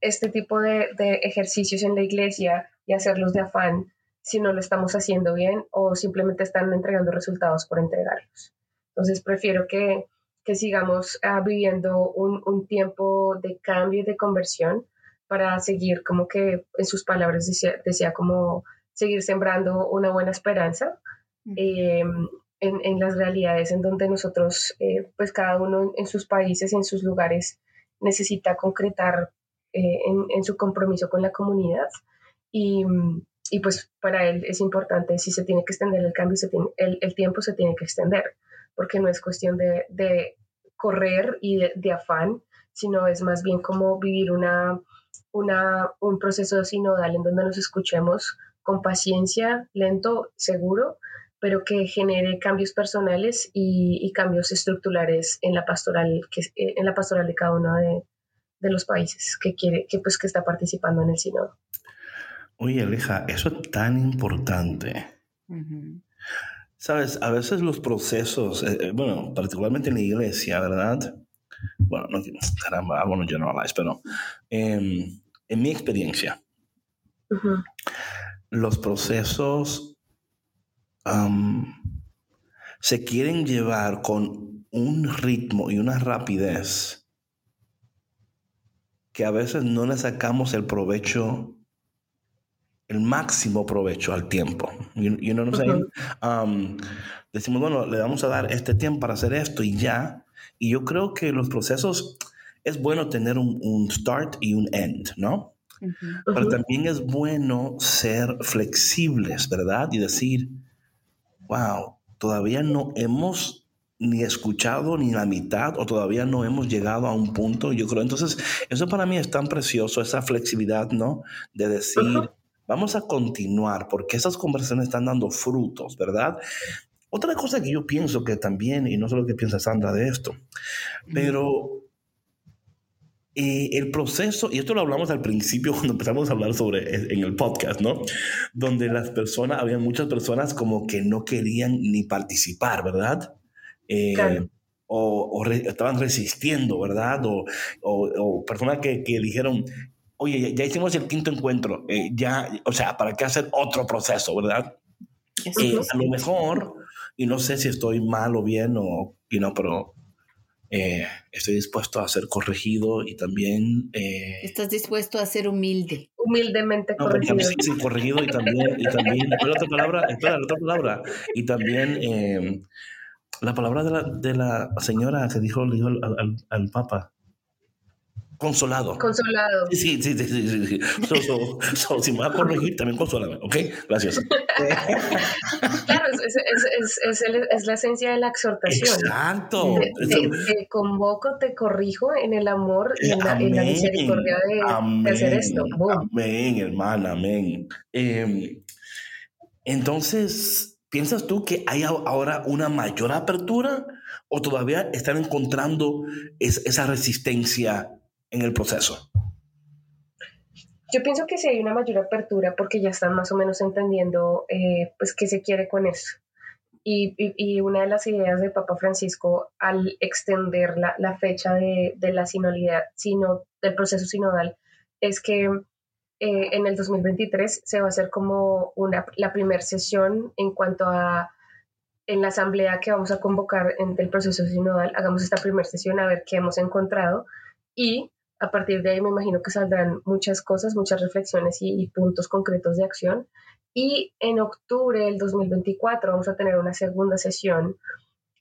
este tipo de, de ejercicios en la iglesia y hacerlos de afán si no lo estamos haciendo bien o simplemente están entregando resultados por entregarlos. Entonces prefiero que, que sigamos ah, viviendo un, un, tiempo de cambio y de conversión para seguir como que en sus palabras decía, decía como seguir sembrando una buena esperanza eh, en, en, las realidades en donde nosotros, eh, pues cada uno en sus países, en sus lugares, necesita concretar eh, en, en, su compromiso con la comunidad. Y, y pues para él es importante, si se tiene que extender el cambio, se tiene, el, el, tiempo se tiene que extender, porque no es cuestión de, de correr y de, afán, sino es más bien como vivir una, una, un proceso sinodal en donde nos escuchemos con paciencia, lento, seguro, pero que genere cambios personales y, cambios estructurales en la pastoral, que, en la pastoral de cada uno de, de los países que quiere, que pues que está participando en el sínodo. Oye, Aleja, eso es tan importante. Sabes, a veces los procesos, eh, eh, bueno, particularmente en la iglesia, ¿verdad? Bueno, no, caramba, I want to generalize, pero eh, en mi experiencia, los procesos um, se quieren llevar con un ritmo y una rapidez que a veces no le sacamos el provecho el máximo provecho al tiempo. You, know what I'm saying? um, decimos, bueno, le vamos a dar este tiempo para hacer esto y ya. Y yo creo que los procesos es bueno tener un, un start y un end, ¿no? Uh -huh. Pero también es bueno ser flexibles, ¿verdad? Y decir, wow, todavía no hemos ni escuchado ni la mitad o todavía no hemos llegado a un punto, yo creo. Entonces, eso para mí es tan precioso, esa flexibilidad, ¿no? De decir, uh -huh. Vamos a continuar porque esas conversaciones están dando frutos, ¿verdad? Otra cosa que yo pienso que también, y no sé lo que piensa Sandra de esto, pero eh, el proceso, y esto lo hablamos al principio cuando empezamos a hablar sobre en el podcast, ¿no? Donde las personas, había muchas personas como que no querían ni participar, ¿verdad? Eh, claro. o, o re, estaban resistiendo, ¿verdad? O, o, o personas que, que, dijeron, oye, ya, ya, hicimos el quinto encuentro, eh, ya, o sea, ¿para qué hacer otro proceso, verdad? Eh, a lo mejor, y no sé si estoy mal o bien, o, you know, pero eh, estoy dispuesto a ser corregido y también... Eh, Estás dispuesto a ser humilde. Humildemente no, corregido. Sí, sí, corregido y también, y también, espera otra palabra, espera, otra palabra, y también... Eh, la palabra de la, de la señora que dijo, dijo al, al, al, Papa. Consolado. Consolado. Sí, sí, sí, sí. sí, si me vas a corregir, también consólame, ¿ok? Gracias. claro, es, es, es, es, la esencia de la exhortación. Exacto. Te, convoco, te corrijo en el amor y en la, misericordia de, hacer esto. Amén, hermana, amén. Em, entonces, ¿piensas tú que hay ahora una mayor apertura o todavía están encontrando esa resistencia en el proceso? Yo pienso que sí hay una mayor apertura porque ya están más o menos entendiendo eh, pues qué se quiere con eso. Y, y, una de las ideas de Papa Francisco al extender la, la fecha de, de, la sinodalidad, sino, del proceso sinodal, es que eh, en el 2023 se va a hacer como una, la primera sesión en cuanto a en la asamblea que vamos a convocar en el proceso sinodal, hagamos esta primera sesión a ver qué hemos encontrado y a partir de ahí me imagino que saldrán muchas cosas, muchas reflexiones y, puntos concretos de acción. Y en octubre del 2024 vamos a tener una segunda sesión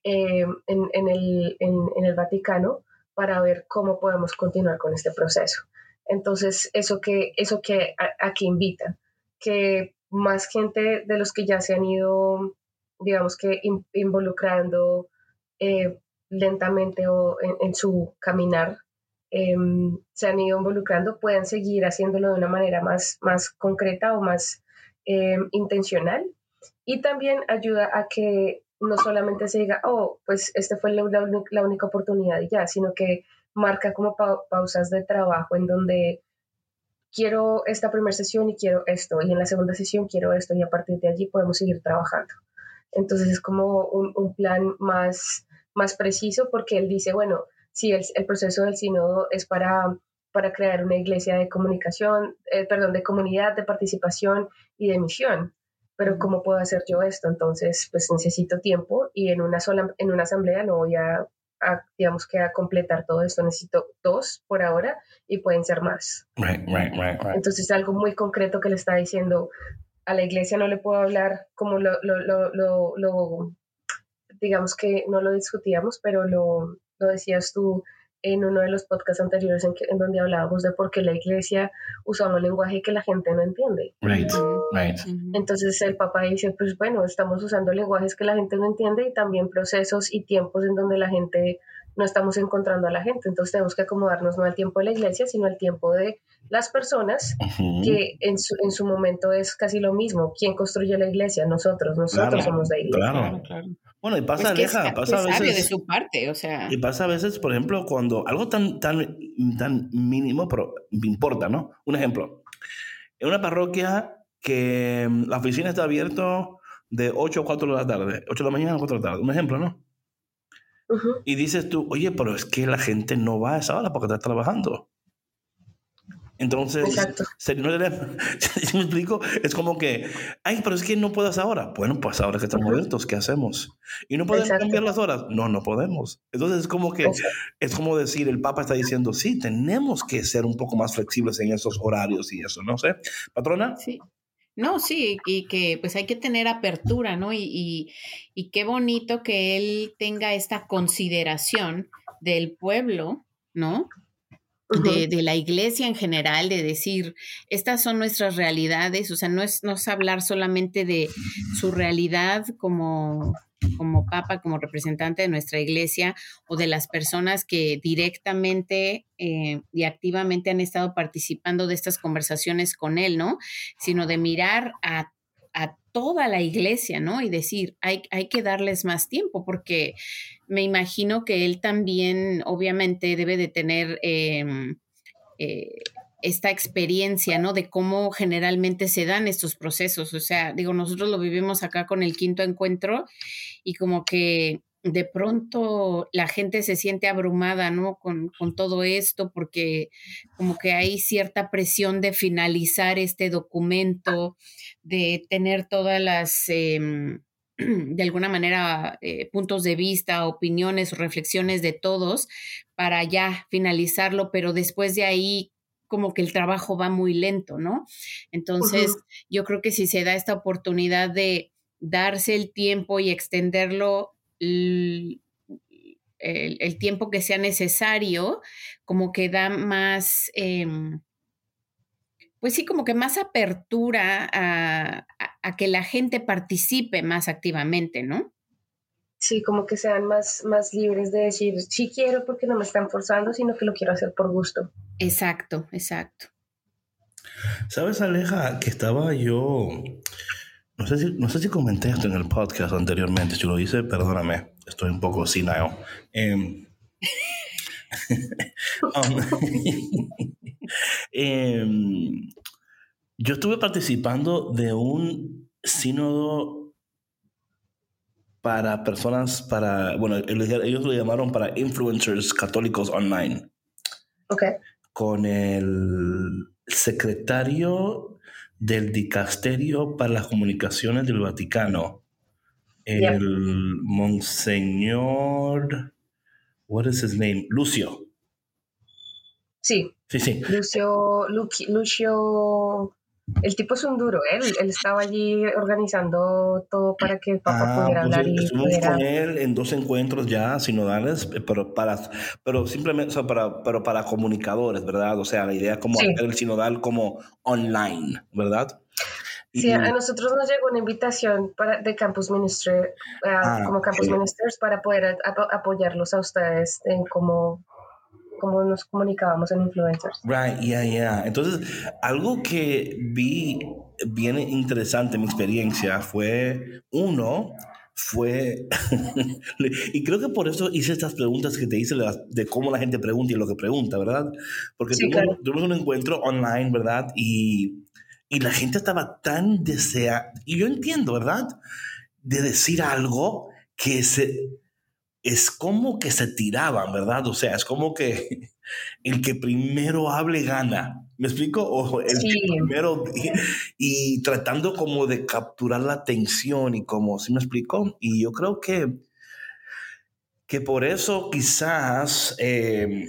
eh, en, el, Vaticano para ver cómo podemos continuar con este proceso. Entonces, eso que, eso que aquí invita, que más gente de los que ya se han ido, digamos que involucrando eh, lentamente o en, su caminar Em, se han ido involucrando puedan seguir haciéndolo de una manera más, más concreta o más em, intencional. Y también ayuda a que no solamente se diga, oh, pues esta fue la, la, única oportunidad y ya, sino que marca como pausas de trabajo en donde quiero esta primera sesión y quiero esto, y en la segunda sesión quiero esto, y a partir de allí podemos seguir trabajando. Entonces es como un, un plan más, más preciso porque él dice, bueno, si el, el, proceso del sínodo es para, para crear una iglesia de comunicación, eh, perdón, de comunidad, de participación y de misión. Pero ¿cómo puedo hacer yo esto? Entonces, pues necesito tiempo y en una sola, en una asamblea no voy a, digamos que a completar todo esto. Necesito dos por ahora y pueden ser más. Right, right, right, Entonces, algo muy concreto que le está diciendo a la iglesia no le puedo hablar como lo, lo, lo, lo digamos que no lo discutíamos, pero lo, lo decías tú en uno de los podcasts anteriores en, en donde hablábamos de por qué la iglesia usa un lenguaje que la gente no entiende. Right, right. Entonces el Papa dice, pues bueno, estamos usando lenguajes que la gente no entiende y también procesos y tiempos en donde la gente no estamos encontrando a la gente. Entonces tenemos que acomodarnos no al tiempo de la iglesia, sino al tiempo de las personas, que en su, en su momento es casi lo mismo. ¿Quién construye la iglesia? Nosotros, nosotros somos la iglesia. Claro, claro. Bueno, y pasa, pues pasa a veces. de su parte, o sea. Y pasa a veces, por ejemplo, cuando algo tan, tan, tan mínimo, pero importa, ¿no? Un ejemplo. En una parroquia que mm, la oficina está abierta de 8 a 4 de la tarde, 8 de la mañana a 4 de la tarde, un ejemplo, ¿no? Y dices tú, oye, pero es que la gente no va a esa hora porque está trabajando. Entonces, si no me explico, es como que, ay, pero es que no puedes ahora. Bueno, pues ahora que estamos abiertos, ¿qué hacemos? ¿Y no podemos cambiar las horas? No, no podemos. Entonces es como que, es como decir, el Papa está diciendo, sí, tenemos que ser un poco más flexibles en esos horarios y eso, ¿no sé? ¿Patrona? Sí. No, sí, y que pues hay que tener apertura, ¿no? Y, y, y qué bonito que él tenga esta consideración del pueblo, ¿no? de, la iglesia en general, de decir, estas son nuestras realidades, o sea, no es, no es hablar solamente de su realidad como, como papa, como representante de nuestra iglesia o de las personas que directamente eh, y activamente han estado participando de estas conversaciones con él, ¿no? Sino de mirar a, toda la iglesia, ¿no? Y decir, hay, hay que darles más tiempo, porque me imagino que él también, obviamente, debe de tener em, eh, esta experiencia, ¿no? De cómo generalmente se dan estos procesos. O sea, digo, nosotros lo vivimos acá con el quinto encuentro y como que de pronto la gente se siente abrumada, ¿no? Con, con, todo esto, porque como que hay cierta presión de finalizar este documento, de tener todas las, em, de alguna manera, eh, puntos de vista, opiniones reflexiones de todos para ya finalizarlo, pero después de ahí como que el trabajo va muy lento, ¿no? Entonces, yo creo que si se da esta oportunidad de darse el tiempo y extenderlo el, tiempo que sea necesario, como que da más, em, pues sí, como que más apertura a, que la gente participe más activamente, ¿no? Sí, como que sean más, más libres de decir, sí quiero porque no me están forzando, sino que lo quiero hacer por gusto. Exacto, exacto. ¿Sabes, Aleja, que estaba yo no sé, si, no sé si comenté esto en el podcast anteriormente. Si lo hice, perdóname. Estoy un poco senile. Eh, yo estuve participando de un sínodo para personas, para, bueno, ellos lo llamaron para influencers católicos online. Ok. Con el secretario del Dicasterio para las Comunicaciones del Vaticano, el Monseñor, what is his name? Lucio. Sí. Sí, sí. Lucio, Lucio el tipo es un duro, ¿eh? él, estaba allí organizando todo para que el Papa ah, pudiera pues, hablar. Y estuvimos con él en dos encuentros ya sinodales, pero para, pero simplemente, para, pero para comunicadores, ¿verdad? O sea, la idea es como hacer el sinodal como online, ¿verdad? Sí, a nosotros nos llegó una invitación para, de Campus Minister, eh, ah, como Campus Ministers, para poder apoyarlos a ustedes en cómo cómo nos comunicábamos en influencers. Right, yeah, yeah. Entonces, algo que vi bien interesante en mi experiencia fue, uno, fue, y creo que por eso hice estas preguntas que te hice de cómo la gente pregunta y lo que pregunta, ¿verdad? Porque tuvimos, un encuentro online, ¿verdad? Y, y la gente estaba tan deseada, y yo entiendo, ¿verdad? De decir algo que se, es como que se tiraban, ¿verdad? O sea, es como que el que primero hable gana. ¿Me explico? O el que primero y, tratando como de capturar la atención y como, ¿sí me explico? Y yo creo que, que por eso quizás eh,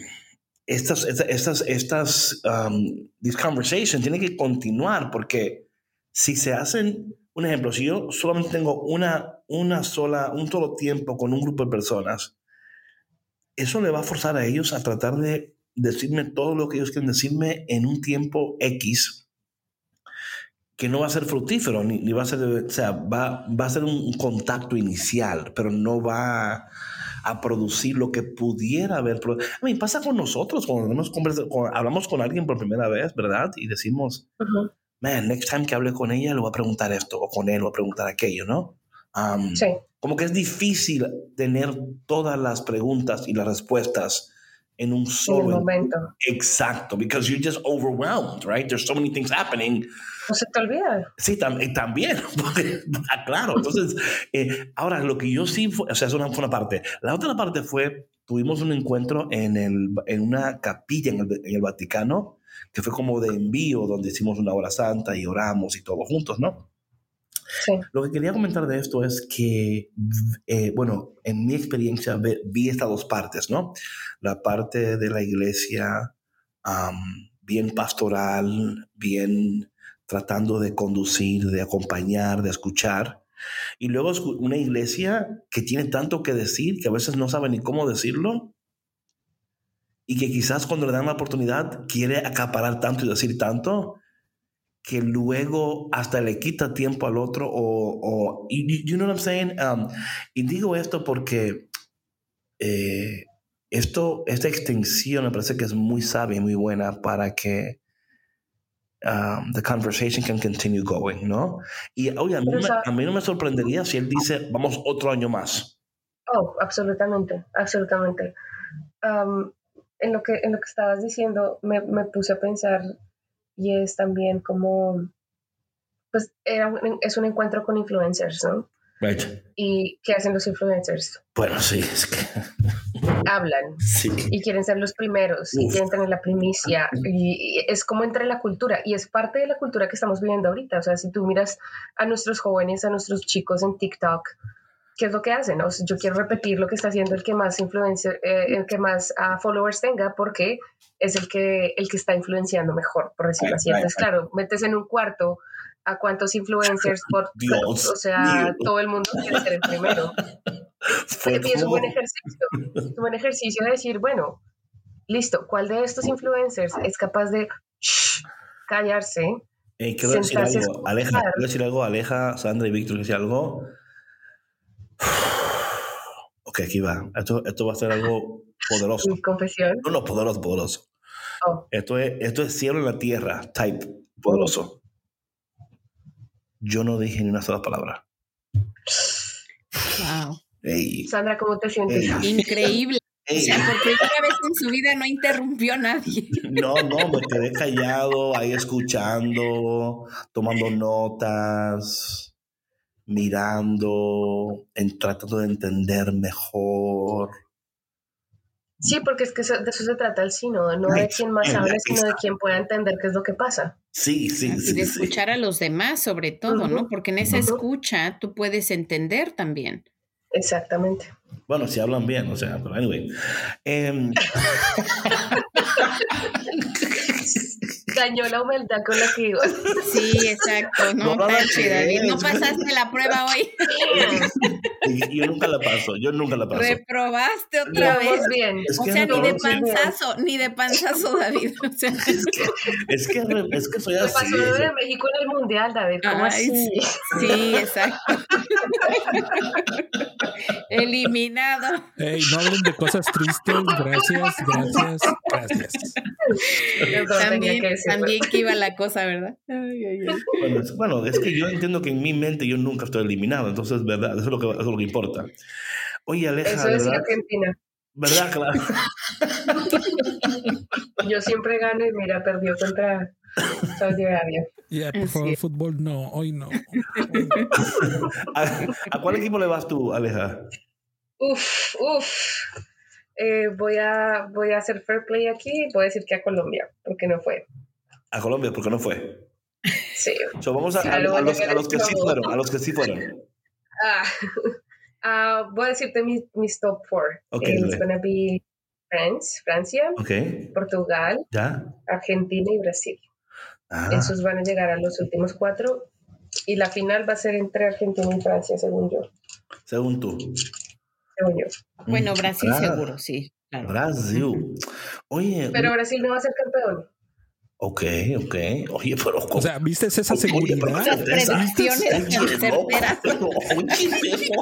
estas, estas, estas, um, these conversations tienen que continuar porque si se hacen un ejemplo, si yo solamente tengo una, una sola, un solo tiempo con un grupo de personas, eso le va a forzar a ellos a tratar de decirme todo lo que ellos quieren decirme en un tiempo X que no va a ser fructífero, ni, va a ser, o sea, va, va a ser un contacto inicial, pero no va a, producir lo que pudiera haber. A mí pasa con nosotros cuando, hablamos con alguien por primera vez, ¿verdad? Y decimos, man, next time que hable con ella le voy a preguntar esto, o con él le voy a preguntar aquello, ¿no? sí. Como que es difícil tener todas las preguntas y las respuestas en un solo momento. Exacto, because you're just overwhelmed, right? There's so many things happening. No se te olvida. Sí, también, ah, claro. Entonces, eh, ahora lo que yo sí, o sea, eso fue una parte. La otra parte fue, tuvimos un encuentro en, el, en una capilla en el, en el Vaticano que fue como de envío, donde hicimos una hora santa y oramos y todos juntos, ¿no? Sí. Lo que quería comentar de esto es que, eh, bueno, en mi experiencia vi estas dos partes, ¿no? La parte de la iglesia bien pastoral, bien tratando de conducir, de acompañar, de escuchar. Y luego una iglesia que tiene tanto que decir que a veces no sabe ni cómo decirlo y que quizás cuando le dan la oportunidad quiere acaparar tanto y decir tanto que luego hasta le quita tiempo al otro o, o you, know what I'm saying? Um, y digo esto porque eh, esto, esta extensión me parece que es muy sabia y muy buena para que um, the conversation can continue going, ¿no? Y oye, a mí, a mí no me sorprendería si él dice, vamos otro año más. Oh, absolutamente, absolutamente. Um, en lo que, en lo que estabas diciendo, me, me puse a pensar y es también como, pues era es un encuentro con influencers, ¿no? Right. ¿Y qué hacen los influencers? Bueno, sí, es que... Hablan sí. y quieren ser los primeros y quieren tener la primicia y, es como entra en la cultura y es parte de la cultura que estamos viviendo ahorita. O sea, si tú miras a nuestros jóvenes, a nuestros chicos en TikTok, ¿qué es lo que hacen? yo quiero repetir lo que está haciendo el que más influencia, eh, el que más uh, followers tenga, porque es el que, el que está influenciando mejor, por decirlo así. Entonces, claro, metes en un cuarto a cuántos influencers por Dios o sea, mío. todo el mundo quiere ser el primero. Y es un buen ejercicio, es un buen ejercicio de decir, bueno, listo, ¿cuál de estos influencers es capaz de shh, callarse? Eh, quiero decir algo, Aleja, quiero decir algo, Aleja, Sandra y Víctor, quiero decir algo. Ok, aquí va. Esto, esto va a ser algo poderoso. Mi confesión. No, no, poderoso, poderoso. Oh, Esto es, esto es cielo en la tierra, type, poderoso. Yo no dije ni una sola palabra. Wow. Ey, Sandra, ¿cómo te sientes? Ey. Increíble. O ey. sea, por primera vez en su vida no interrumpió a nadie. No, no, me quedé callado, ahí escuchando, tomando notas, mirando, en, tratando de entender mejor. Sí, porque es que eso- de eso se trata el sínodo, no de quién más habla, sino de quien pueda entender qué es lo que pasa. Sí, sí, Y sí. de sí. escuchar a los demás, sobre todo, ¿no? Porque en esa escucha tú puedes entender también. Exactamente. Bueno, si hablan bien, o sea, pero anyway. Em, Dañó la humildad con la que iba. Sí, exacto. No, No, David, no pasaste la prueba hoy. y- yo nunca la paso, yo nunca la paso. Reprobaste otra vez. bien. Es O sea, no, ni de panzazo, ni de panzazo, David. O sea, Es que, es que soy Me así. pasó lo de México en el Mundial, David. ¿Cómo Ay, así? sí, exacto. Eliminado. Ey, no hablen de cosas tristes. Gracias, gracias, gracias. También, que también que iba la cosa, ¿verdad? Ay, ay, ay. Bueno, es, bueno, es que yo entiendo que en mi mente yo nunca estoy eliminado, entonces, ¿verdad? Eso es lo que, eso es lo que importa. Oye, Aleja, Eso ¿verdad? Argentina. ¿Verdad? Claro. Yo siempre gano y mira, perdió contra Saudi Arabia. Ya, por favor, es. fútbol no, hoy no. ¿A, a cuál equipo le vas tú, Aleja? Uf, uf. Eh, voy, a, voy a hacer fair play aquí y voy a decir que a Colombia, porque no fue. A Colombia, porque no fue. Sí. So, vamos a, a- a los, a los que sí fueron, a los que sí fueron. Ah, ah, voy a decirte mis, mis top four. Ok, Eh. It's gonna be France, Francia, Ok, Portugal, ya. Argentina y Brasil. Ah, Esos van a llegar a los últimos cuatro. Y la final va a ser entre Argentina y Francia, según yo. según tú. Según yo. Bueno, Brasil Ah, seguro, sí. Claro. Brasil. Oye, Pero Brasil no va a ser campeón. ok, ok. Oye, pero O sea, ¿viste esa Oye, seguridad? Esas predicciones Oye, tan certeras. loco. Oye,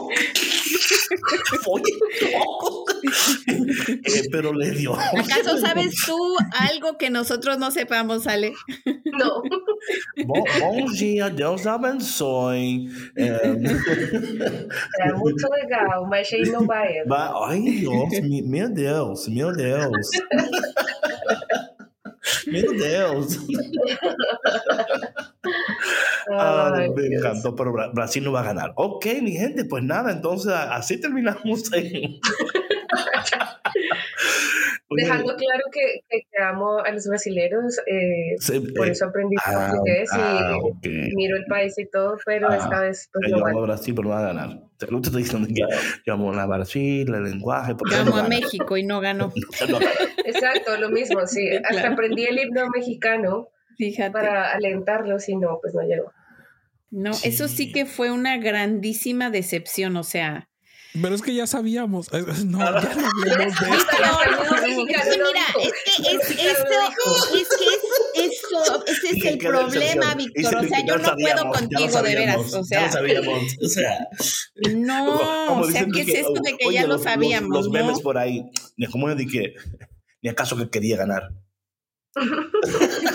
Oye, loco. Eh, pero le dio. ¿Acaso sabes tú algo que nosotros no sepamos, Ale? No. Bom, bom dia, Deus abençoe. Eh, É muito legal, mas aí não vai. Dios, mi- meu Deus, meu Deus. Meu Deus. Ay, Ai, me encantó, pero Bra- Brasil no va a ganar. Ok, mi gente, pues nada, entonces así terminamos. en- Dejando claro que, que, que amo a los brasileños, eh, por eh, eso aprendí ah, portugués ah, y ok. miro el país y todo, pero Ah, esta vez pues Yo no amo a. Brasil, pero no va a ganar. Te lo estoy diciendo que yo amo a Brasil, el lenguaje. porque Yo no amo a. México y no ganó. Exacto, lo mismo, sí. Hasta Claro. aprendí el himno mexicano Fíjate. para alentarlos y no, pues no llegó. No, eso Sí. que fue una grandísima decepción, o sea. Pero es que ya sabíamos. No, ya no hablemos de esto. mira, es que es, esto, es que es eso, ese es el problema. Víctor. O sea, yo no puedo contigo, de veras. O sea. O sea, no, o sea, ¿qué es esto de que ya lo sabíamos? Los, no? memes por ahí, ni como de que, ni acaso que quería ganar.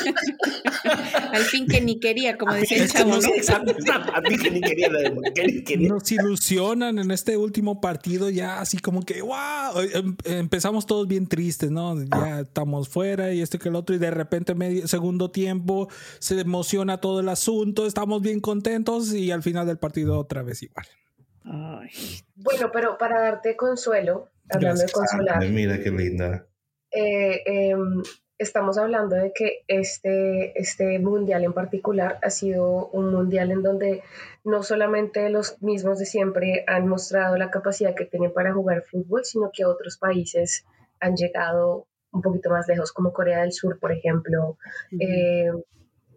Al fin que ni quería, como decía el chavo, no ¿no? sé, exacto, exacto. A mí que ni quería, que ni quería. Nos ilusionan en este último partido ya así como que, wow, em- empezamos todos bien tristes, ¿no? Ya estamos fuera y esto y que el otro y de repente medio segundo tiempo se emociona todo el asunto, estamos bien contentos y al final del partido otra vez igual. Ay, Bueno, pero para darte consuelo, hablando Gracias. de consolar, Ay, mira qué linda. eh, em, estamos hablando de que este, este mundial en particular ha sido un mundial en donde no solamente los mismos de siempre han mostrado la capacidad que tienen para jugar fútbol, sino que otros países han llegado un poquito más lejos, como Corea del Sur, por ejemplo, eh,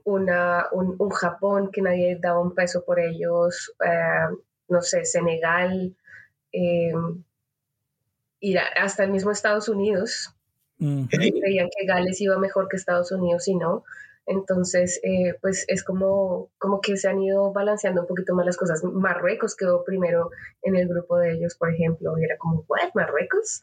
una, un, Japón que nadie daba un peso por ellos, eh, no sé, Senegal, eh, y hasta el mismo Estados Unidos. Creían que Gales iba mejor que Estados Unidos y no. Entonces, eh, pues es como, como que se han ido balanceando un poquito más las cosas. Marruecos quedó primero en el grupo de ellos, por ejemplo, y era como, ¿what? ¿Marruecos?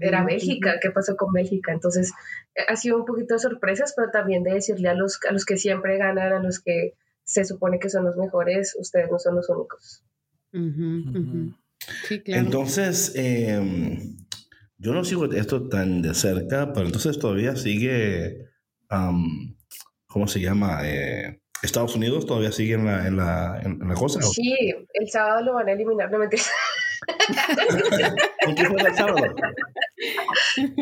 Era Bélgica, ¿qué pasó con Bélgica? Entonces, eh, ha sido un poquito de sorpresas, pero también de decirle a los, a los que siempre ganan, a los que se supone que son los mejores, ustedes no son los únicos. Entonces, em, yo no sigo esto tan de cerca, pero entonces todavía sigue, ¿cómo se llama? Eh, Estados Unidos todavía sigue en la, en la, en la cosa. Sí, el sábado lo van a eliminar, no me ¿Con quién fue el sábado?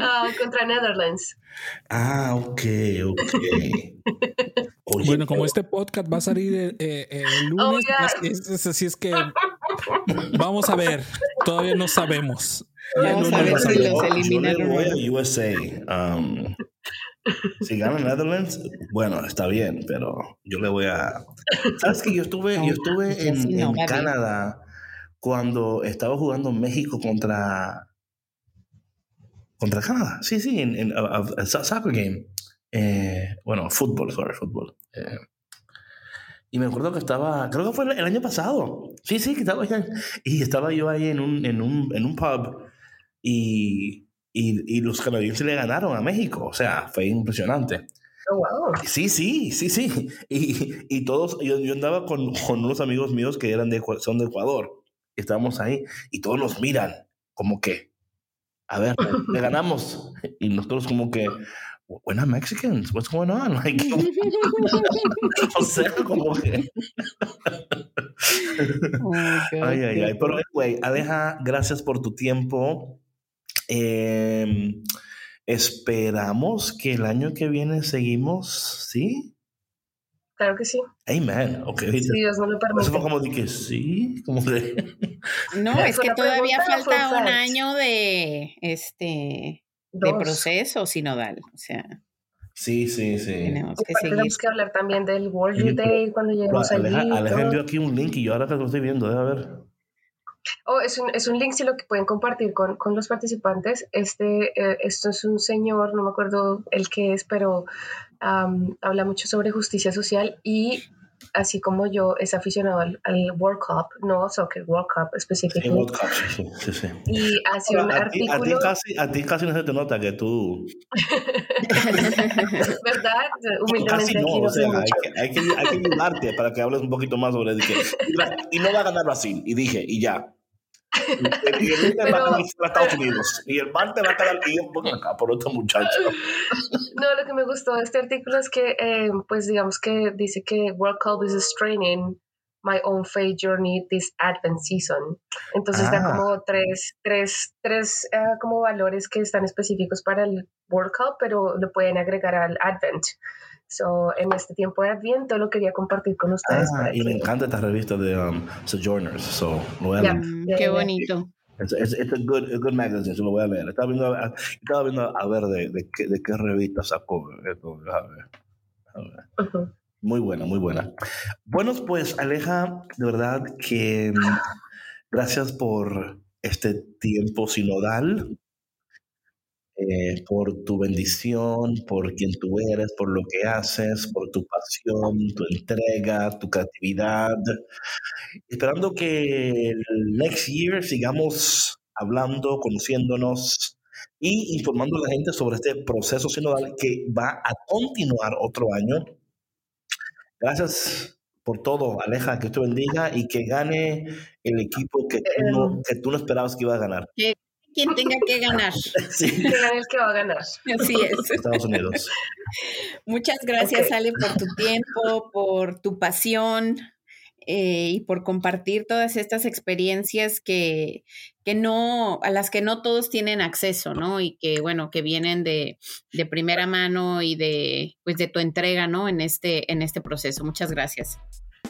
Ah, contra Netherlands. Ah, ok, ok. bueno, como este podcast va a salir el, eh, eh, lunes, oh, así es que vamos a ver, todavía no sabemos. Vamos a ver si los eliminaron. Yo le voy a USA. Um, si gana Netherlands, bueno, está bien, pero yo le voy a. ¿Sabes que yo estuve, yo estuve en, en Canadá cuando estaba jugando México contra contra Canadá. Sí, sí, en, en soccer game. Eh, bueno, fútbol, sorry, fútbol. Eh, y me acuerdo que estaba, creo que fue el, año pasado. Sí, sí, que estaba Y estaba yo ahí en un, en un, en un pub y, y, y, los canadienses le ganaron a México. O sea, fue impresionante. Oh, wow. Sí, sí, sí, sí. Y, y todos, yo, yo andaba con, con, unos amigos míos que eran de, son de Ecuador. Estábamos ahí y todos nos miran como que, a ver, le ganamos. Y nosotros como que, we're not Mexicans, what's going on? Like, o sea, como que... ay, ay, ay. Pero, güey, Aleja, gracias por tu tiempo. Eh, esperamos que el año que viene seguimos, ¿sí? Claro que sí. Amen. Ok. Si Dios no lo permite. Eso fue como de que sí, como de... No, es que todavía falta un año de este de proceso sinodal, o sea. Sí, sí, sí. Tenemos que, seguir. tenemos que hablar también del World Day cuando lleguemos allí. Aleja envió aquí un link y yo ahora que lo estoy viendo, déjame ver. Oh, es un, es un link si lo que pueden compartir con, con los participantes. Este, eh, esto es un señor, no me acuerdo el que es, pero habla mucho sobre justicia social y así como yo es aficionado al, World Cup, no Soccer World Cup específicamente. World Cup, sí, sí, sí. Y hace un a artículo... Ti, a, ti casi, a ti casi no se te nota que tú... ¿Verdad? Humildemente casi no, o sea, hay que, hay, que, hay que ayudarte para que hables un poquito más sobre... Que, y no va a ganar Brasil, y dije, y ya. Y el lunes va a Estados Unidos. Y el martes va a quedar aquí acá por otro muchacho. No, lo que me gustó de este artículo es que, eh, pues digamos que dice que World Cup is straining my own faith journey this Advent season. Entonces da ah. como tres, tres, tres uh, como valores que están específicos para el World Cup, pero lo pueden agregar al Advent. So, en este tiempo de Adviento lo quería compartir con ustedes. Ah, y me encanta esta revista de um, Sojourners. So, lo voy a leer. Qué bonito. Es un a good, a good magazine, lo voy a leer. Estaba viendo, estaba viendo a ver de, de, qué, de qué revista sacó esto. A ver. A ver. Muy buena, muy buena. Bueno, pues Aleja, de verdad que mm, gracias por este tiempo sinodal. Eh, por tu bendición, por quien tú eres, por lo que haces, por tu pasión, tu entrega, tu creatividad. Esperando que el next year sigamos hablando, conociéndonos y informando a la gente sobre este proceso sinodal que va a continuar otro año. Gracias por todo, Aleja, que te bendiga y que gane el equipo que tú no, que tú no esperabas que iba a ganar quien tenga que ganar. Sí. el que va a ganar. Así es. Estados Unidos. Muchas gracias, Ale, por tu tiempo, por tu pasión eh, y por compartir todas estas experiencias que, que no, a las que no todos tienen acceso, ¿no? Y que, bueno, que vienen de, de primera mano y de, pues, de tu entrega, ¿no? En este, en este proceso. Muchas gracias.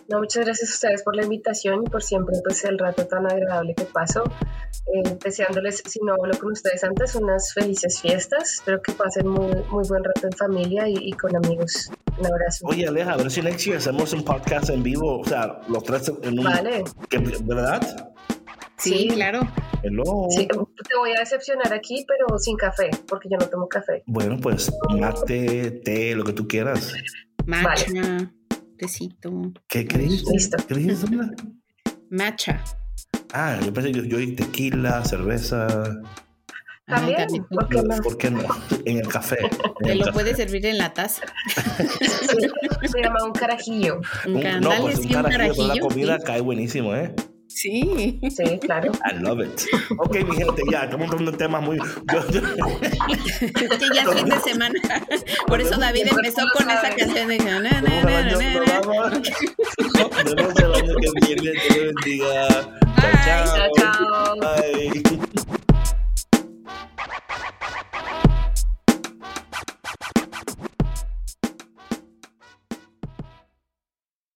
No, muchas gracias a ustedes por la invitación y por siempre pues el rato tan agradable que paso. Eh, deseándoles, si no hablo con ustedes antes, unas felices fiestas. Espero que pasen muy, muy buen rato en familia y con amigos. Un abrazo. Oye, Aleja, a ver si next year hacemos un podcast en vivo, o sea, los tres en un... Vale. ¿Verdad? Sí, claro. Hello. Sí, te voy a decepcionar aquí, pero sin café, porque yo no tomo café. Bueno, pues mate, té, lo que tú quieras. Matcha, tecito. ¿Qué crees? Listo. ¿Qué dijiste? Matcha. Ah, yo pensé que yo, yo tequila, cerveza. Ah, También. ¿por qué no? ¿Por qué no? En el café. En Te el lo café. puedes servir en la taza. Sí, se llama un carajillo. Un Un- candale, no, pues un un carajillo, pero la carajillo. comida cae buenísimo, ¿eh? Sí. Sí, claro. I love it. Ok, mi gente, ya, estamos dando temas muy. es fin de semana. Por eso David empezó con esa canción de. Na, na, que viene. Dios bendiga. Bye.